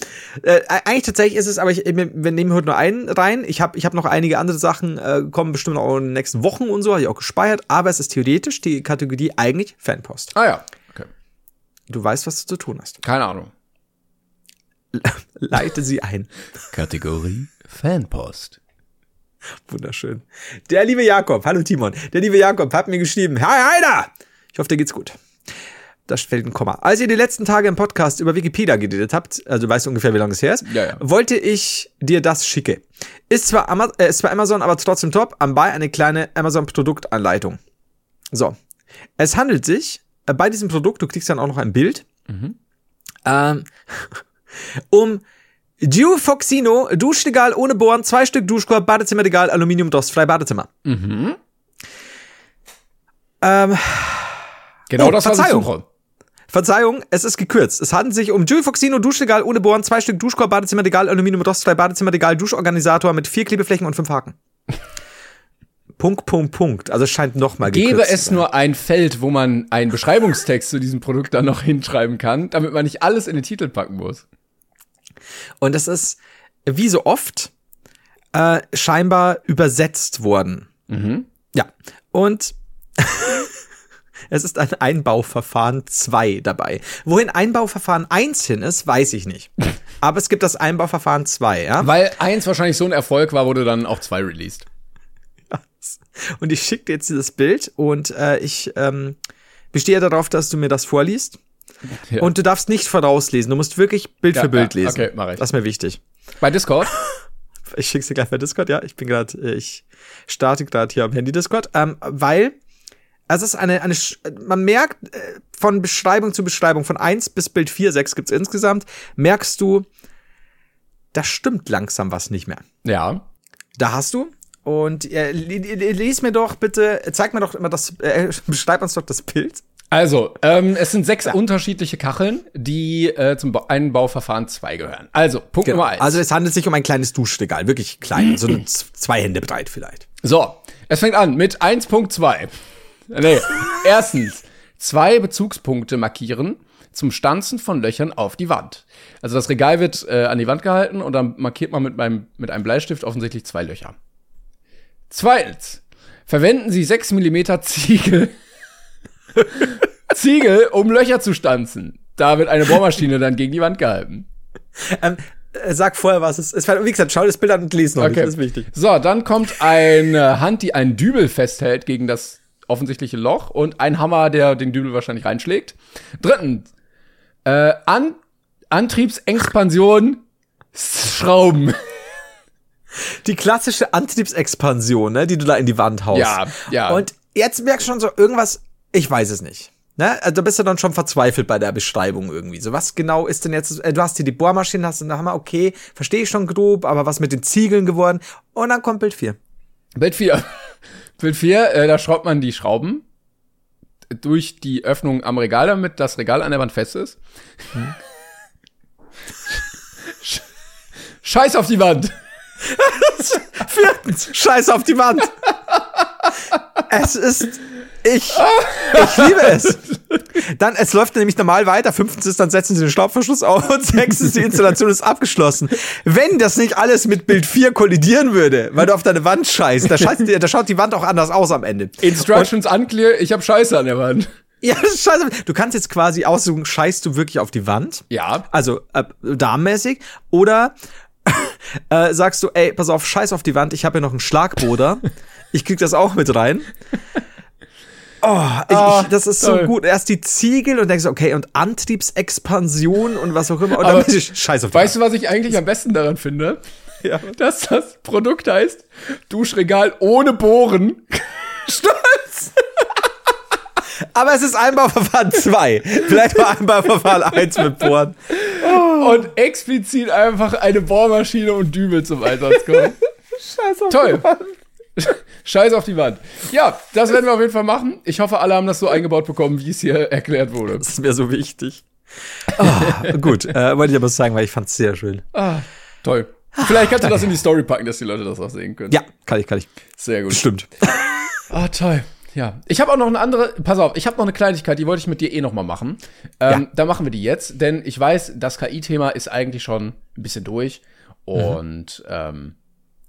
äh, eigentlich tatsächlich ist es, aber ich, wir wir nehmen heute nur einen rein. Ich habe ich hab noch einige andere Sachen, äh, kommen bestimmt auch in den nächsten Wochen und so, habe ich auch gespeichert. Aber es ist theoretisch die Kategorie eigentlich Fanpost. Ah ja, okay. Du weißt, was du zu tun hast. Keine Ahnung. Leite sie ein. Kategorie Fanpost. Wunderschön. Der liebe Jakob, hallo Timon, der liebe Jakob hat mir geschrieben, Hi Heider! Ich hoffe, dir geht's gut. Da fällt ein Komma. Als ihr die letzten Tage im Podcast über Wikipedia geredet habt, also du weißt ungefähr, wie lange es her ist, Ja, ja. wollte ich dir das schicke. Ist zwar, Ama äh, ist zwar Amazon, aber trotzdem top, anbei eine kleine Amazon-Produktanleitung. So. Es handelt sich äh, bei diesem Produkt, du kriegst dann auch noch ein Bild, ähm, um Dufoxino, Duschregal ohne Bohren, zwei Stück Duschkorb, Badezimmerregal, Aluminium, frei Badezimmer. Ähm, Genau Oh, das, was ich Verzeihung. suche. Verzeihung, es ist gekürzt. Es handelt sich um Dufoxino, Duschregal ohne Bohren, zwei Stück Duschkorb, Badezimmerregal, Aluminium, frei Badezimmerregal, Duschorganisator mit vier Klebeflächen und fünf Haken. Punkt, Punkt, Punkt. Also es scheint noch mal gekürzt Gäbe es nur ein Feld, wo man einen Beschreibungstext zu diesem Produkt dann noch hinschreiben kann, damit man nicht alles in den Titel packen muss. Und es ist, wie so oft, äh, scheinbar übersetzt worden. Ja. Und es ist ein Einbauverfahren 2 dabei. Wohin Einbauverfahren 1 hin ist, weiß ich nicht. Aber es gibt das Einbauverfahren 2, ja. Weil eins wahrscheinlich so ein Erfolg war, wurde dann auch zwei released. Und ich schicke dir jetzt dieses Bild und äh, ich ähm, bestehe darauf, dass du mir das vorliest. Ja. Und du darfst nicht vorauslesen. Du musst wirklich Bild Ja, für Bild ja, lesen. okay, mach ich. Das ist mir wichtig. Bei Discord? Ich schick's dir gleich bei Discord, ja. Ich bin gerade, ich starte gerade hier am Handy Discord, ähm, weil es ist eine, eine, man merkt äh, von Beschreibung zu Beschreibung, von 1 bis Bild 4, 6 gibt's insgesamt, merkst du, da stimmt langsam was nicht mehr. Ja. Da hast du. Und äh, li- li- lies mir doch bitte, zeig mir doch immer das, äh, beschreib uns doch das Bild. Also, ähm, es sind sechs unterschiedliche Kacheln, die äh, zum Ba- Einbauverfahren 2 gehören. Also, Punkt Nummer eins. Also es handelt sich um ein kleines Duschregal, wirklich klein, so eine z- zwei Hände breit vielleicht. So, es fängt an mit 1.2. Nee, erstens, zwei Bezugspunkte markieren zum Stanzen von Löchern auf die Wand. Also das Regal wird äh, an die Wand gehalten und dann markiert man mit, meinem, mit einem Bleistift offensichtlich zwei Löcher. Zweitens, verwenden Sie 6 mm Ziegel, Ziegel, um Löcher zu stanzen. Da wird eine Bohrmaschine dann gegen die Wand gehalten. Ähm, äh, sag vorher, was es ist. Wie gesagt, schau das Bild an und lies noch nicht, das ist wichtig. So, dann kommt eine Hand, die einen Dübel festhält gegen das offensichtliche Loch und ein Hammer, der den Dübel wahrscheinlich reinschlägt. Drittens, äh, An Antriebsexpansion Schrauben. Die klassische Antriebsexpansion, ne, die du da in die Wand haust. Ja, ja. Und jetzt merkst du schon so irgendwas, ich weiß es nicht. Ne? Also bist du dann schon verzweifelt bei der Beschreibung irgendwie. So, was genau ist denn jetzt, äh, du hast hier die Bohrmaschine, hast einen Hammer, okay, verstehe ich schon grob, aber was mit den Ziegeln geworden? Und dann kommt Bild 4. Bild 4. Bild 4, äh, da schraubt man die Schrauben durch die Öffnung am Regal, damit das Regal an der Wand fest ist. Sch- Scheiß auf die Wand. Viertens, Scheiß auf die Wand. es ist, ich, ich liebe es. Dann, es läuft nämlich normal weiter. Fünftens ist, dann setzen sie den Schraubverschluss auf und sechstens, die Installation ist abgeschlossen. Wenn das nicht alles mit Bild 4 kollidieren würde, weil du auf deine Wand scheißt, da, scheißt, da schaut die Wand auch anders aus am Ende. Instructions unclear, ich hab Scheiße an der Wand. Ja, das ist scheiße. Du kannst jetzt quasi aussuchen, scheißt du wirklich auf die Wand? Ja. Also äh, damenmäßig oder äh, sagst du, ey, pass auf, scheiß auf die Wand, ich habe hier noch einen Schlagboder. ich krieg das auch mit rein. Oh, ich, ich, das ist so Ah, toll. gut. Erst die Ziegel und denkst, okay, und Antriebsexpansion und was auch immer. Und Aber dann bist du, scheiß auf die Weißt du, was ich eigentlich am besten daran finde? Ja. Dass das Produkt heißt Duschregal ohne Bohren. Stolz! Aber es ist Einbauverfahren 2. Vielleicht war Einbauverfahren 1 mit Bohren. Und explizit einfach eine Bohrmaschine und Dübel zum Einsatz kommen. Scheiß auf Toll. Scheiß auf die Wand. Ja, das werden wir auf jeden Fall machen. Ich hoffe, alle haben das so eingebaut bekommen, wie es hier erklärt wurde. Das ist mir so wichtig. Oh, gut, äh, wollte ich aber sagen, weil ich fand es sehr schön. Ah, toll. Vielleicht kannst du das in die Story packen, dass die Leute das auch sehen können. Ja, kann ich, kann ich. Sehr gut. Stimmt. Ah, toll. Ja, ich habe auch noch eine andere. Pass auf, ich habe noch eine Kleinigkeit, die wollte ich mit dir eh noch mal machen. Ähm, Ja. Da machen wir die jetzt, denn ich weiß, das KI-Thema ist eigentlich schon ein bisschen durch und ähm,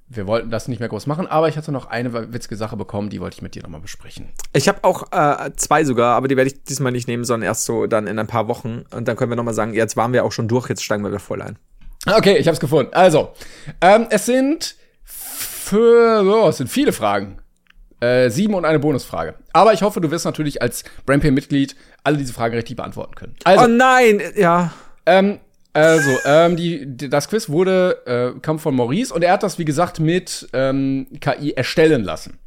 wir wollten das nicht mehr groß machen. Aber ich hatte noch eine witzige Sache bekommen, die wollte ich mit dir noch mal besprechen. Ich habe auch äh, zwei sogar, aber die werde ich diesmal nicht nehmen, sondern erst so dann in ein paar Wochen. Und dann können wir nochmal sagen, jetzt waren wir auch schon durch, jetzt steigen wir wieder voll ein. Okay, ich habe es gefunden. Also, ähm, es sind für, oh, es sind viele Fragen. Äh, sieben und eine Bonusfrage. Aber ich hoffe, du wirst natürlich als Brainpay-Mitglied alle diese Fragen richtig beantworten können. Also, oh nein, ja. Ähm, also, ähm, die, die, das Quiz wurde, äh, kam von Maurice und er hat das, wie gesagt, mit ähm, KI erstellen lassen.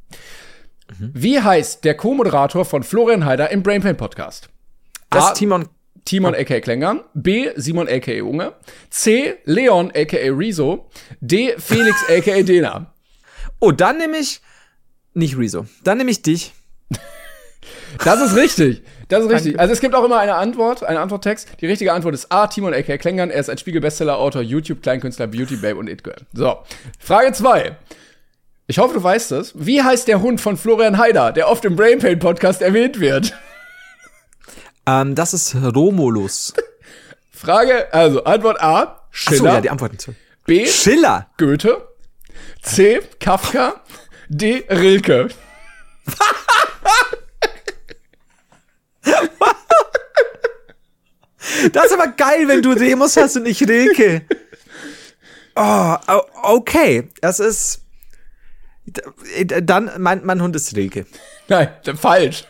Wie heißt der Co-Moderator von Florian Heider im Brainpain Podcast? Das A. ist Timon. Timon a.k.a. Klängern, B. Simon a.k.a. Unge, C. Leon a.k.a. Rezo, D. Felix a.k.a. Dena. Oh, dann nehme ich nicht Rezo. Dann nehme ich dich. Das ist richtig. Das ist richtig. Also es gibt auch immer eine Antwort, einen Antworttext. Die richtige Antwort ist A. Timon a.k.a. Klängern. Er ist ein Spiegel-Bestseller-Autor, YouTube-Kleinkünstler, Beauty Babe und It Girl. So. Frage 2. Ich hoffe, du weißt es. Wie heißt der Hund von Florian Haider, der oft im Brainpain Podcast erwähnt wird? Ähm, das ist Romulus. Frage, also Antwort A. Schiller. ja, die Antworten zu. B. Schiller. Goethe. C. Kafka. D. Rilke. Das ist aber geil, wenn du Demos hast und ich Rilke. Oh, okay. Das ist. Dann, mein, mein Hund ist Rilke. Nein, falsch.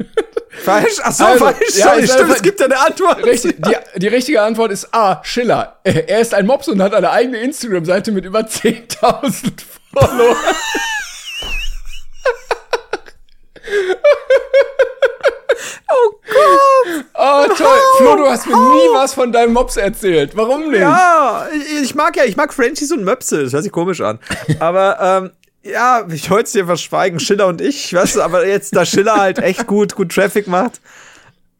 Falsch? Ach so, Also, falsch. ja, Sorry, ist stimmt, es gibt ja eine Antwort. Richtig, die, die richtige Antwort ist A. Schiller. Er ist ein Mops und hat eine eigene Instagram-Seite mit über 10.000 Follower. Oh Gott. Oh, toll. Flo, du hast mir nie was von deinem Mops erzählt. Warum nicht? Ja, ich, ich mag ja, ich mag Frenchies und Möpse. Das hört sich komisch an. Aber, ähm, ja, ich wollte es dir verschweigen, Schiller und ich, weißt du, aber jetzt, da Schiller halt echt gut, gut Traffic macht.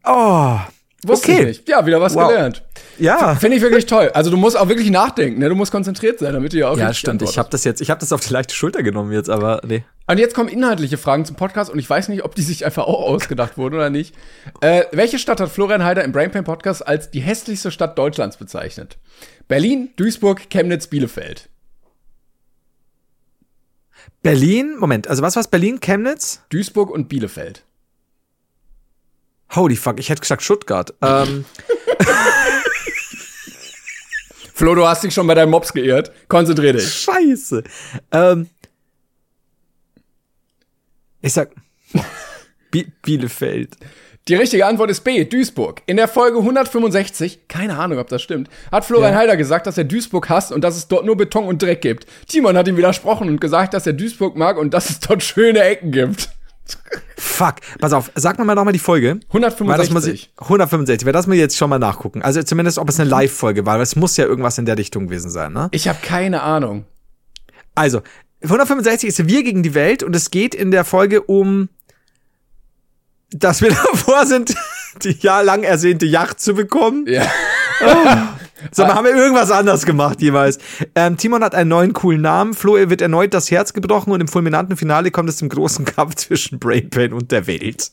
Oh, Wusste okay. ich nicht. Ja, wieder was Wow. gelernt. ja. Finde ich wirklich toll. Also du musst auch wirklich nachdenken, ne? Du musst konzentriert sein, damit du ja auch Ja, stimmt. Ich habe das jetzt, ich habe das auf die leichte Schulter genommen jetzt, aber nee. Und jetzt kommen inhaltliche Fragen zum Podcast und ich weiß nicht, ob die sich einfach auch ausgedacht wurden oder nicht. Äh, welche Stadt hat Florian Heider im Brainpain Podcast als die hässlichste Stadt Deutschlands bezeichnet? Berlin, Duisburg, Chemnitz, Bielefeld. Berlin, Moment, also was war's? Berlin, Chemnitz? Duisburg und Bielefeld. Holy fuck, ich hätte gesagt Stuttgart. Ähm, Flo, du hast dich schon bei deinem Mops geirrt. Konzentrier dich. scheiße. Ähm, ich sag Bi Bielefeld. Die richtige Antwort ist B, Duisburg. In der Folge 165, keine Ahnung, ob das stimmt, hat Florian Ja. Heider gesagt, dass er Duisburg hasst und dass es dort nur Beton und Dreck gibt. Timon hat ihm widersprochen und gesagt, dass er Duisburg mag und dass es dort schöne Ecken gibt. Fuck, pass auf, sag mir mal nochmal die Folge. Weil das muss 165. ich, 165, weil das ich jetzt schon mal nachgucken. Also zumindest, ob es eine Live-Folge war, weil es muss ja irgendwas in der Richtung gewesen sein, ne? Ich habe keine Ahnung. Also, 165 ist Wir gegen die Welt und es geht in der Folge um, dass wir davor sind, die jahrelang ersehnte Yacht zu bekommen. Ja. Sag mal, haben wir irgendwas anders gemacht jeweils? Ähm, Timon hat einen neuen coolen Namen. Flo er wird erneut das Herz gebrochen und im fulminanten Finale kommt es zum großen Kampf zwischen Brainpain und der Welt.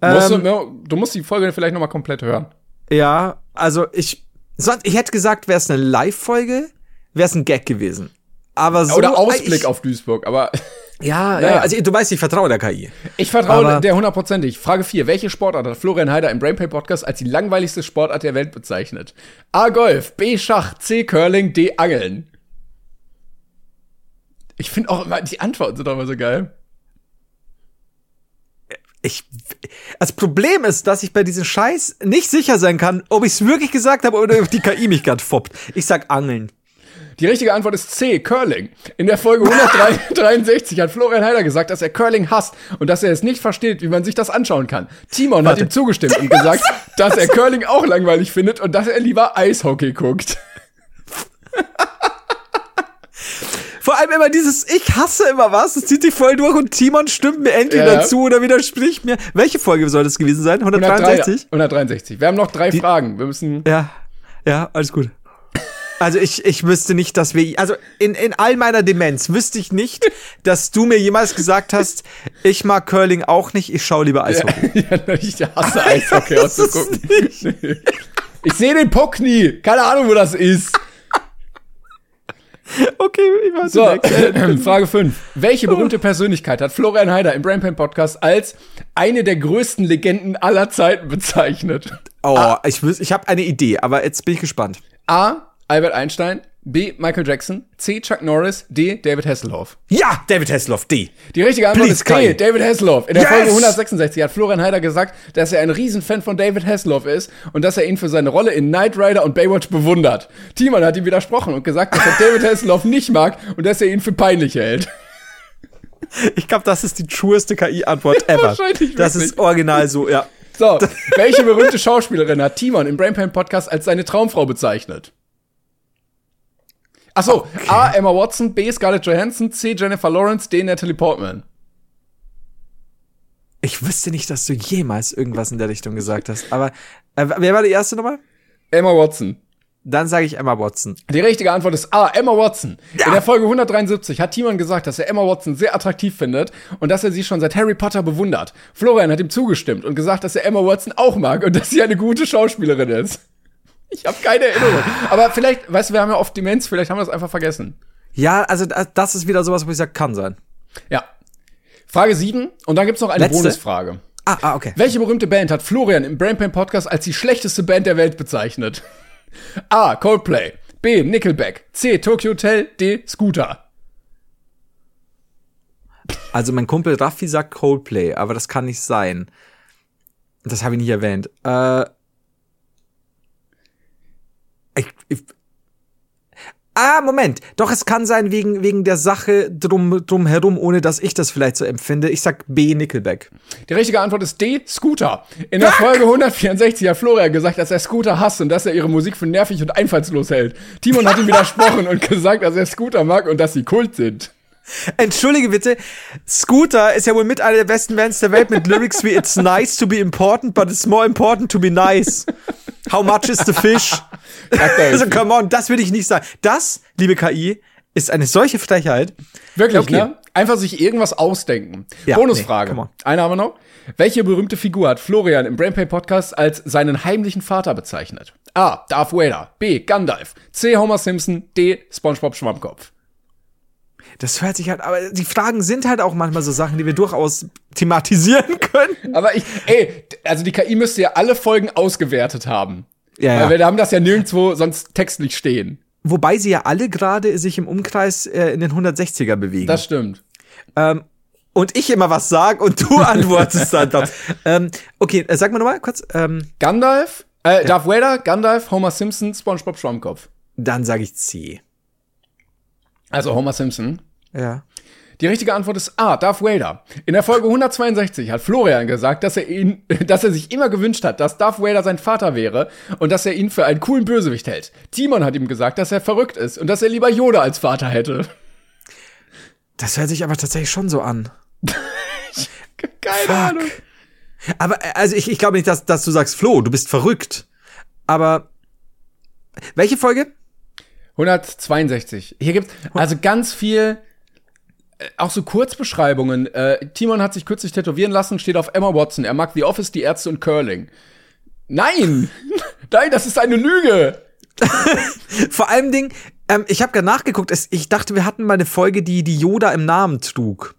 musst Ähm, du, du musst die Folge vielleicht noch mal komplett hören. Ja, also ich, sonst, ich hätte gesagt, wäre es eine Live-Folge, wäre es ein Gag gewesen. Aber so. Oder Ausblick ich, auf Duisburg, aber Ja, Naja. ja, also du weißt, ich vertraue der KI. ich vertraue Aber- der hundertprozentig. Frage 4. Welche Sportart hat Florian Heider im Brainpay Podcast als die langweiligste Sportart der Welt bezeichnet? A. Golf, B. Schach, C. Curling, D. Angeln. Ich finde auch immer, die Antworten sind auch immer so geil. Ich, das Problem ist, dass ich bei diesem Scheiß nicht sicher sein kann, ob ich es wirklich gesagt habe oder ob die KI mich gerade foppt. Ich sag Angeln. Die richtige Antwort ist C, Curling. In der Folge 163 hat Florian Heider gesagt, dass er Curling hasst und dass er es nicht versteht, wie man sich das anschauen kann. Timon hat Warte. ihm zugestimmt und gesagt, dass er Curling auch langweilig findet und dass er lieber Eishockey guckt. Vor allem immer dieses, ich hasse immer was, es zieht sich voll durch und Timon stimmt mir entweder Ja. zu oder widerspricht mir. Welche Folge soll das gewesen sein? 163? 163. Wir haben noch drei Fragen. Wir müssen. Ja, ja, alles gut. Also ich, ich wüsste nicht, dass wir, also in, in all meiner Demenz wüsste ich nicht, dass du mir jemals gesagt hast, ich mag Curling auch nicht, ich schaue lieber Eishockey. Ja, ich hasse Eishockey ist auszugucken. Ich sehe den Puck nie. Keine Ahnung, wo das ist. Okay, ich weiß So, nicht. Frage 5. Welche berühmte Persönlichkeit hat Florian Heider im Brainpan Podcast als eine der größten Legenden aller Zeiten bezeichnet? Oh, ich, wüs- ich habe eine Idee, aber jetzt bin ich gespannt. A. Albert Einstein. B. Michael Jackson. C. Chuck Norris. D. David Hasselhoff. Ja, David Hasselhoff, D. Die richtige Antwort Please, ist D. David Hasselhoff. In der Yes! Folge 166 hat Florian Heider gesagt, dass er ein Riesenfan von David Hasselhoff ist und dass er ihn für seine Rolle in Knight Rider und Baywatch bewundert. Timon hat ihm widersprochen und gesagt, dass er David Hasselhoff nicht mag und dass er ihn für peinlich hält. Ich glaube, das ist die trueste KI-Antwort ever. Wahrscheinlich Das wirklich. ist original so, ja. So, welche berühmte Schauspielerin hat Timon im Brainpan Podcast als seine Traumfrau bezeichnet? Ach so, A. Emma Watson, B. Scarlett Johansson, C. Jennifer Lawrence, D. Natalie Portman. Ich wüsste nicht, dass du jemals irgendwas in der Richtung gesagt hast. Aber äh, wer war die erste Nummer? Emma Watson. Dann sage ich Emma Watson. Die richtige Antwort ist A. Emma Watson. In der Folge 173 hat Timon gesagt, dass er Emma Watson sehr attraktiv findet und dass er sie schon seit Harry Potter bewundert. Florian hat ihm zugestimmt und gesagt, dass er Emma Watson auch mag und dass sie eine gute Schauspielerin ist. Ich habe keine Erinnerung. Aber vielleicht, weißt du, wir haben ja oft Demenz, vielleicht haben wir das einfach vergessen. Ja, also da- das ist wieder sowas, wo ich sage, kann sein. Ja. Frage 7 und dann gibt's noch eine Letzte? Bonusfrage. Ah, ah, okay. Welche berühmte Band hat Florian im Brainpan Podcast als die schlechteste Band der Welt bezeichnet? A. Coldplay. B. Nickelback. C. Tokyo Hotel. D. Scooter. Also mein Kumpel Raffi sagt Coldplay, aber das kann nicht sein. Das habe ich nicht erwähnt. Äh, ich, ich, ah, Moment. Doch, es kann sein wegen, wegen der Sache drum, drum herum, ohne dass ich das vielleicht so empfinde. Ich sag B, Nickelback. Die richtige Antwort ist D. Scooter. In der Folge 164 hat Florian gesagt, dass er Scooter hasst und dass er ihre Musik für nervig und einfallslos hält. Timon hat ihm widersprochen und gesagt, dass er Scooter mag und dass sie Kult sind. Entschuldige bitte, Scooter ist ja wohl mit einer der besten Bands der Welt mit Lyrics wie It's nice to be important, but it's more important to be nice. How much is the fish? Also come on, das würde ich nicht sagen. Das, liebe KI, ist eine solche Frechheit. Wirklich, Okay. ne? Einfach sich irgendwas ausdenken. Ja, Bonusfrage. nee. Eine haben wir noch. Welche berühmte Figur hat Florian im Brainpay Podcast als seinen heimlichen Vater bezeichnet? A. Darth Vader. B. Gandalf. C. Homer Simpson. D. SpongeBob Schwammkopf. Das hört sich halt, aber die Fragen sind halt auch manchmal so Sachen, die wir durchaus thematisieren können. Aber ich, ey, also die KI müsste ja alle Folgen ausgewertet haben. Ja, Weil wir haben das ja nirgendwo sonst textlich stehen. Wobei sie ja alle gerade sich im Umkreis äh, in den 160er bewegen. Das stimmt. ähm, und ich immer was sag und du antwortest dann drauf. ähm, okay, äh, sag mal nochmal kurz. Ähm, Gandalf, äh, Darth Vader, Gandalf, Homer Simpson, SpongeBob Schwammkopf. dann sage ich C. Also Homer Simpson. Ja. Die richtige Antwort ist A, Darth Vader. In der Folge 162 hat Florian gesagt, dass er ihn, dass er sich immer gewünscht hat, dass Darth Vader sein Vater wäre und dass er ihn für einen coolen Bösewicht hält. Timon hat ihm gesagt, dass er verrückt ist und dass er lieber Yoda als Vater hätte. Das hört sich aber tatsächlich schon so an. Keine Ahnung. Aber äh, also ich, ich glaube nicht, dass, dass du sagst, Flo, du bist verrückt. Aber welche Folge? 162. Hier gibt's also ganz viel, äh, auch so Kurzbeschreibungen. Äh, Timon hat sich kürzlich tätowieren lassen, steht auf Emma Watson. Er mag The Office, die Ärzte und Curling. Nein! Nein, das ist eine Lüge! Vor allem Ding, ähm, ich habe gerade nachgeguckt, es, ich dachte, wir hatten mal eine Folge, die die Yoda im Namen trug.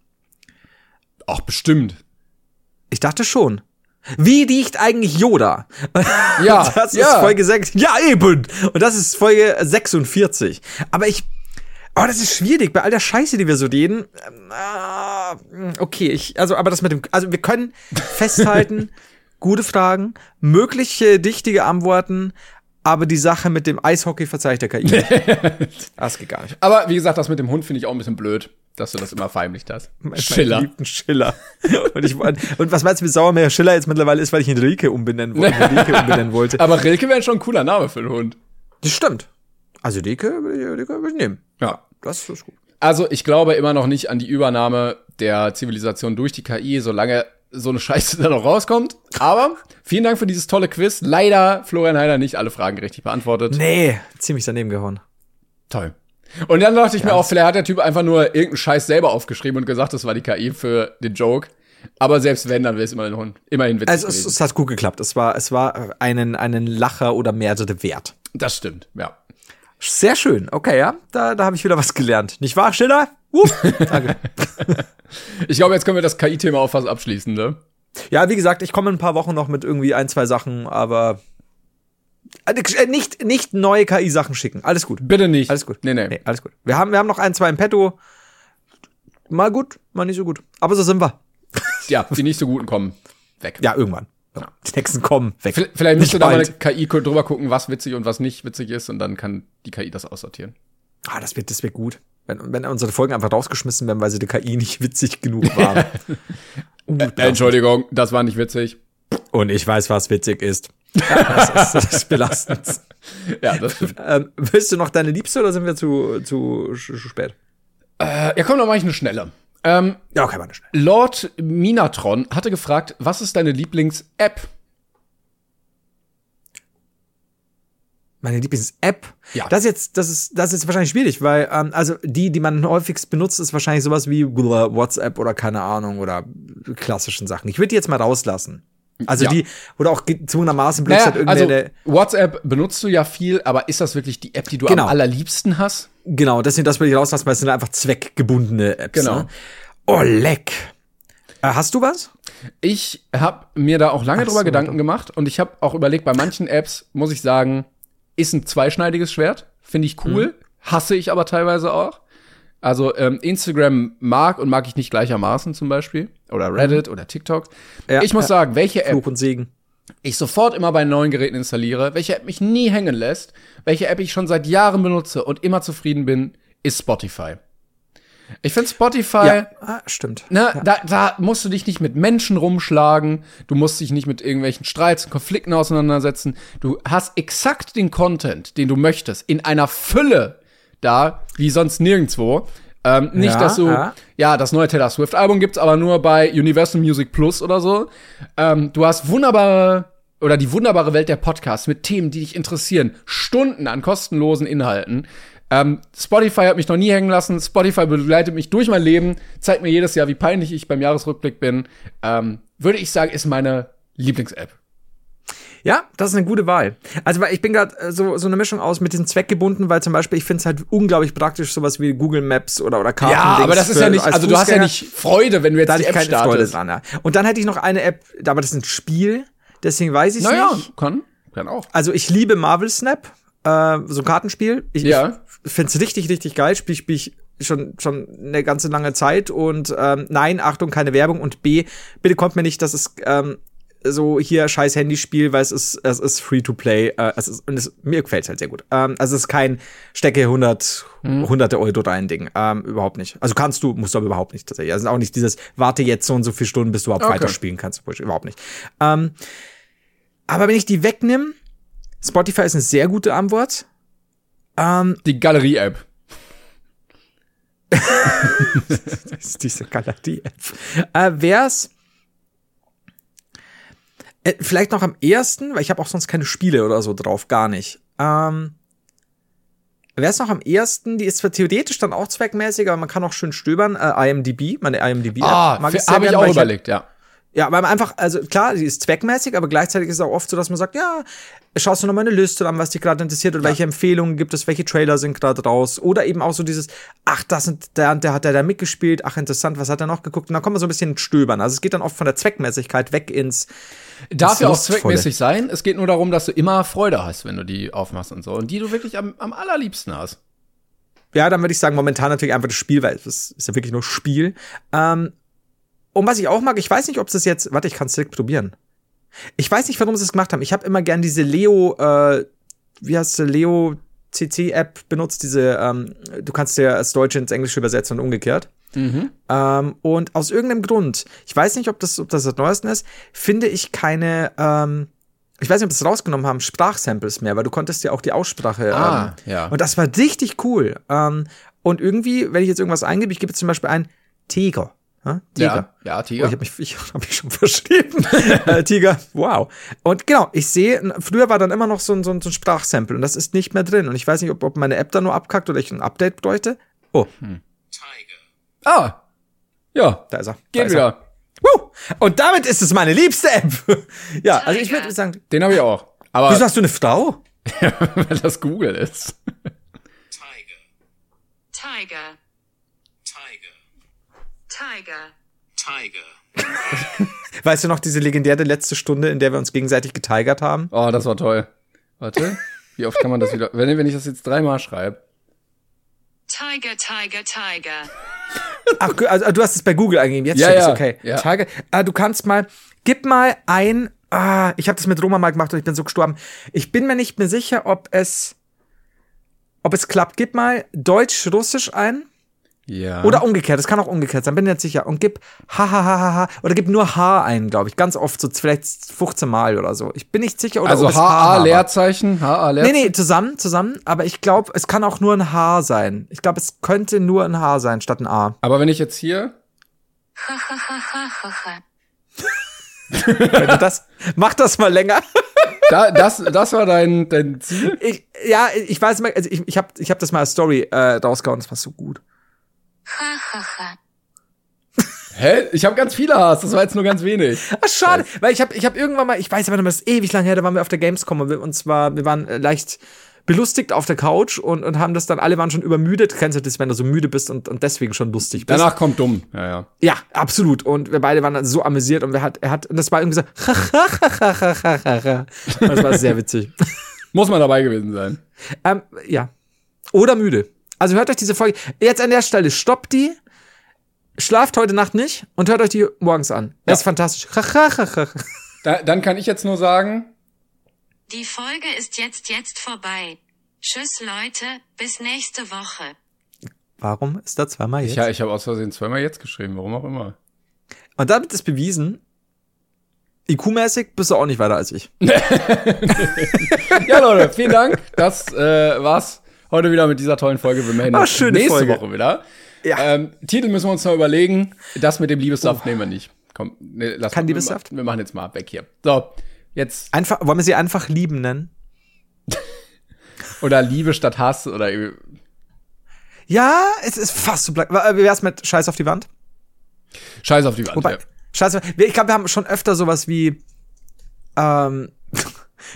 Ach, bestimmt. Ich dachte schon. Wie riecht eigentlich Yoda? Ja, das ist ja. Folge 6. Ja, eben. Und das ist Folge 46. Aber ich. Oh, das ist schwierig bei all der Scheiße, die wir so reden. Ähm, ah, Okay, ich, also, aber das mit dem, also wir können festhalten, gute Fragen, mögliche dichtige Antworten, aber die Sache mit dem Eishockey verzeiht der KI. das geht gar nicht. Aber wie gesagt, das mit dem Hund finde ich auch ein bisschen blöd, dass du das immer verheimlicht hast. Schiller. Liebten Schiller. Und, ich, und was meinst du, wie sauer mir Schiller jetzt mittlerweile ist, weil ich ihn Rilke umbenennen, Rilke umbenennen wollte? Aber Rilke wäre schon ein cooler Name für einen Hund. Das stimmt. Also Rilke, will ich- nehmen. Ja. Das ist gut. Also ich glaube immer noch nicht an die Übernahme der Zivilisation durch die KI, solange so eine Scheiße da noch rauskommt. Aber vielen Dank für dieses tolle Quiz. Leider, Florian Heider, nicht alle Fragen richtig beantwortet. Nee, ziemlich daneben gehauen. Toll. Und dann dachte ich mir auch, vielleicht hat der Typ einfach nur irgendeinen Scheiß selber aufgeschrieben und gesagt, das war die KI für den Joke. Aber selbst wenn, dann wäre es immerhin, immerhin witzig Also es, es hat gut geklappt. Es war, es war einen, einen Lacher oder mehrere wert. Das stimmt, ja. Sehr schön. Okay, ja, da, da habe ich wieder was gelernt. Nicht wahr, Schiller? Danke. Ich glaube, jetzt können wir das KI-Thema auch fast abschließen, ne? ja, wie gesagt, ich komme in ein paar Wochen noch mit irgendwie ein, zwei Sachen, aber äh, nicht, nicht neue KI-Sachen schicken. Alles gut. Bitte nicht. Alles gut. Nee, nee. Nee, alles gut. Wir haben, wir haben noch ein, zwei im Petto. Mal gut, mal nicht so gut. Aber so sind wir. Ja, die nicht so guten kommen. Weg. Ja, irgendwann. Die nächsten kommen weg. V- Vielleicht müsste da mal eine. KI drüber gucken, was witzig und was nicht witzig ist, und dann kann die KI das aussortieren. Ah, das wird, das wird gut. Wenn, wenn unsere Folgen einfach rausgeschmissen werden, weil sie der KI nicht witzig genug waren. Uh, Äh, Entschuldigung, das war nicht witzig. Und ich weiß, was witzig ist. Ja, das, ist das ist belastend. Ja, das stimmt. ähm, willst du noch deine Liebste oder sind wir zu, zu spät? äh, ja, komm, dann mach ich eine schnelle. Ähm, Ja, okay, warte schnell. Lord Minatron hatte gefragt, was ist deine Lieblings-App? Meine Lieblings-App. Ja. Das ist jetzt, das ist, das ist wahrscheinlich schwierig, weil, ähm, also die, die man häufigst benutzt, ist wahrscheinlich sowas wie WhatsApp oder keine Ahnung oder klassischen Sachen. Ich würde die jetzt mal rauslassen. Also Ja. die, oder auch gezwungenermaßen blöd Naja, hat also WhatsApp benutzt du ja viel, aber ist das wirklich die App, die du Genau. am allerliebsten hast? genau, deswegen, das würde ich rauslassen, weil es sind einfach zweckgebundene Apps. Genau. Ne? Oh, leck. Äh, hast du was? Ich habe mir da auch lange Ach drüber so, Gedanken doch. gemacht und ich habe auch überlegt, bei manchen Apps muss ich sagen, ist ein zweischneidiges Schwert, finde ich cool, Mhm. hasse ich aber teilweise auch. Also ähm, Instagram mag und mag ich nicht gleichermaßen zum Beispiel oder Reddit oder TikTok. Mhm. Ja, ich muss ja. sagen, welche App Fluch und Segen. ich sofort immer bei neuen Geräten installiere, welche App mich nie hängen lässt, welche App ich schon seit Jahren benutze und immer zufrieden bin, ist Spotify. Ich finde Spotify Ja, ah, stimmt. Ne, da, da musst du dich nicht mit Menschen rumschlagen, du musst dich nicht mit irgendwelchen Streits und Konflikten auseinandersetzen. Du hast exakt den Content, den du möchtest, in einer Fülle da, wie sonst nirgendwo. Ähm, nicht, Ja, dass du, ja. ja. das neue Taylor Swift-Album gibt's aber nur bei Universal Music Plus oder so. Ähm, du hast wunderbare oder die wunderbare Welt der Podcasts mit Themen, die dich interessieren. Stunden an kostenlosen Inhalten. Ähm, Spotify hat mich noch nie hängen lassen. Spotify begleitet mich durch mein Leben, zeigt mir jedes Jahr, wie peinlich ich beim Jahresrückblick bin. Ähm, würde ich sagen, ist meine Lieblings-App. Ja, das ist eine gute Wahl. Also weil ich bin gerade äh, so so eine Mischung aus mit diesen zweckgebunden, weil zum Beispiel ich finde es halt unglaublich praktisch sowas wie Google Maps oder oder Karten. Ja, aber das ist ja nicht, also du hast ja nicht Freude, wenn du jetzt da die App keine Freude startest. dran. Ja. Und dann hätte ich noch eine App, aber das ist ein Spiel, deswegen weiß ich Naja, nicht. kann, kann auch. Also ich liebe Marvel Snap, äh, so ein Kartenspiel. Ich, Ja. ich finde es richtig, richtig geil. Spiel spiel ich schon schon eine ganze lange Zeit und ähm, nein, Achtung, keine Werbung und B, bitte kommt mir nicht, dass es ähm, so hier scheiß Handyspiel, weil es ist es ist free to play. Äh, es ist und es, mir gefällt's halt sehr gut. Ähm, also es ist kein stecke 100 hunderte Euro rein Ding, ähm, überhaupt nicht. Also kannst du, musst du aber überhaupt nicht tatsächlich. Also auch nicht dieses warte jetzt so und so viele Stunden, bis du überhaupt Okay. weiterspielen kannst, überhaupt nicht. Ähm, aber wenn ich die wegnehme, Spotify ist eine sehr gute Antwort. Ähm, Die Galerie-App. diese Galerie-App. Äh, wär's vielleicht noch am ersten, weil ich habe auch sonst keine Spiele oder so drauf, gar nicht. Ähm, wär's noch am ersten, die ist zwar theoretisch dann auch zweckmäßig, aber man kann auch schön stöbern. Äh, IMDb, meine IMDb. Ah, mag ich sehr habe ich auch halt überlegt, ja. Ja, weil man einfach, also klar, die ist zweckmäßig, aber gleichzeitig ist es auch oft so, dass man sagt, ja, schaust du noch mal eine Liste an, was dich gerade interessiert oder welche Empfehlungen gibt es, welche Trailer sind gerade raus oder eben auch so dieses, ach, das sind, der, der hat der da mitgespielt, ach, interessant, was hat er noch geguckt und dann kommt man so ein bisschen stöbern. Also es geht dann oft von der Zweckmäßigkeit weg ins, Darf ja auch zweckmäßig sein. Es geht nur darum, dass du immer Freude hast, wenn du die aufmachst und so. Und die du wirklich am, am allerliebsten hast. Ja, dann würde ich sagen, momentan natürlich einfach das Spiel, weil es ist ja wirklich nur Spiel. Ähm, und was ich auch mag, ich weiß nicht, ob es das jetzt, warte, ich kann es direkt probieren. Ich weiß nicht, warum sie es gemacht haben. Ich habe immer gern diese Leo, äh, wie heißt sie, Leo CC-App benutzt, diese, ähm, du kannst ja das Deutsche ins Englische übersetzen und umgekehrt. Ähm, und aus irgendeinem Grund, ich weiß nicht, ob das, ob das das Neueste ist, finde ich keine, ähm, ich weiß nicht, ob sie es rausgenommen haben, Sprachsamples mehr, weil du konntest ja auch die Aussprache. Ah, ähm, ja. Und das war richtig cool. Ähm, Und irgendwie, wenn ich jetzt irgendwas eingebe, ich gebe jetzt zum Beispiel ein Tiger. Ja, Tiger. Ja, ja Oh, Tiger. ich habe mich, ich hab mich schon verschrieben. äh, Tiger, wow. Und genau, ich sehe, früher war dann immer noch so ein, so ein, so ein Sprachsample und das ist nicht mehr drin. Und ich weiß nicht, ob, ob meine App da nur abkackt oder ich ein Update bräuchte. Oh, ah, ja, da ist er. geht ist er. wieder. Woo! Und damit ist es meine liebste App. ja, also ich würde sagen, Den habe ich auch. Aber wieso hast du eine Frau? weil das Google ist. Tiger. Tiger. Tiger. Tiger. Weißt du noch diese legendäre letzte Stunde, in der wir uns gegenseitig getigert haben? Oh, das war toll. Warte, wie oft kann man das wieder? Wenn, wenn ich das jetzt dreimal schreibe. Tiger, Tiger, Tiger. Ach, also du hast es bei Google eingegeben. Jetzt Ja, ich's, ja, okay. ja. Tiger. Ah, du kannst mal, gib mal ein. Ah, ich habe das mit Roma mal gemacht und ich bin so gestorben. Ich bin mir nicht mehr sicher, ob es, ob es klappt. Gib mal Deutsch-Russisch ein Ja. oder umgekehrt. Das kann auch umgekehrt sein. Bin nicht sicher. Und gib ha ha ha ha ha oder gib nur H ein, glaube ich. Ganz oft so vielleicht 15 Mal oder so. Ich bin nicht sicher. Oder also HA war. Leerzeichen, HA Nee, Leerzeichen. nee, zusammen, zusammen. Aber ich glaube, es kann auch nur ein H sein. Ich glaube, es könnte nur ein H sein statt ein A. Aber wenn ich jetzt hier, Wenn du das, mach das mal länger. da, das, das war dein, dein Ziel? Ich, ja, ich weiß mal, also ich, ich habe ich hab das mal als Story äh, rausgehauen, das war so gut. Hä? Ich habe ganz viele Ha's, das war jetzt nur ganz wenig. Ach, schade, weil ich habe ich hab irgendwann mal, ich weiß aber nicht das ist ewig lang her, da waren wir auf der Gamescom und wir, und zwar, wir waren äh, leicht belustigt auf der Couch und, und haben das dann, alle waren schon übermüdet. Kennst du das, wenn du so müde bist und, und deswegen schon lustig bist? Danach kommt dumm. Ja, ja. Ja, absolut. Und wir beide waren dann so amüsiert und wir hat, er hat, und das war irgendwie so, das war sehr witzig. Muss man dabei gewesen sein. Ähm, ja. Oder müde. Also hört euch diese Folge. Jetzt an der Stelle, stoppt die. Schlaft heute Nacht nicht und hört euch die morgens an. Das ist fantastisch. Da, dann kann ich jetzt nur sagen, Die Folge ist jetzt jetzt vorbei. Tschüss Leute, bis nächste Woche. Warum ist da zweimal jetzt? ich, ja, ich habe aus Versehen zweimal jetzt geschrieben, warum auch immer. Und damit ist bewiesen, IQ-mäßig bist du auch nicht weiter als ich. Ja, Leute, vielen Dank. Das äh, war's heute wieder mit dieser tollen Folge. Wir melden Ah, uns schöne nächste Folge. Woche wieder. Ja. Ähm, Titel müssen wir uns noch überlegen. Das mit dem Liebessaft nehmen wir nicht. Komm, nee, lass Kein mal. Liebessaft? Wir, wir machen jetzt mal weg hier. So, jetzt. Einfach, wollen wir sie einfach lieben nennen? Oder Liebe statt Hass oder Ja, es ist fast so black. Wie wär's mit Scheiß auf die Wand? Scheiß auf die Wand. Wobei, ja. Scheiß auf, ich glaube, wir haben schon öfter sowas wie, ähm,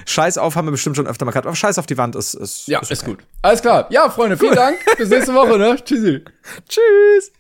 Scheiß auf haben wir bestimmt schon öfter mal gehabt. Aber Scheiß auf die Wand ist, ist, Ja, ist ist gut. Alles klar. Ja, Freunde, vielen Dank. Bis nächste Woche, ne? Tschüssi. Tschüss.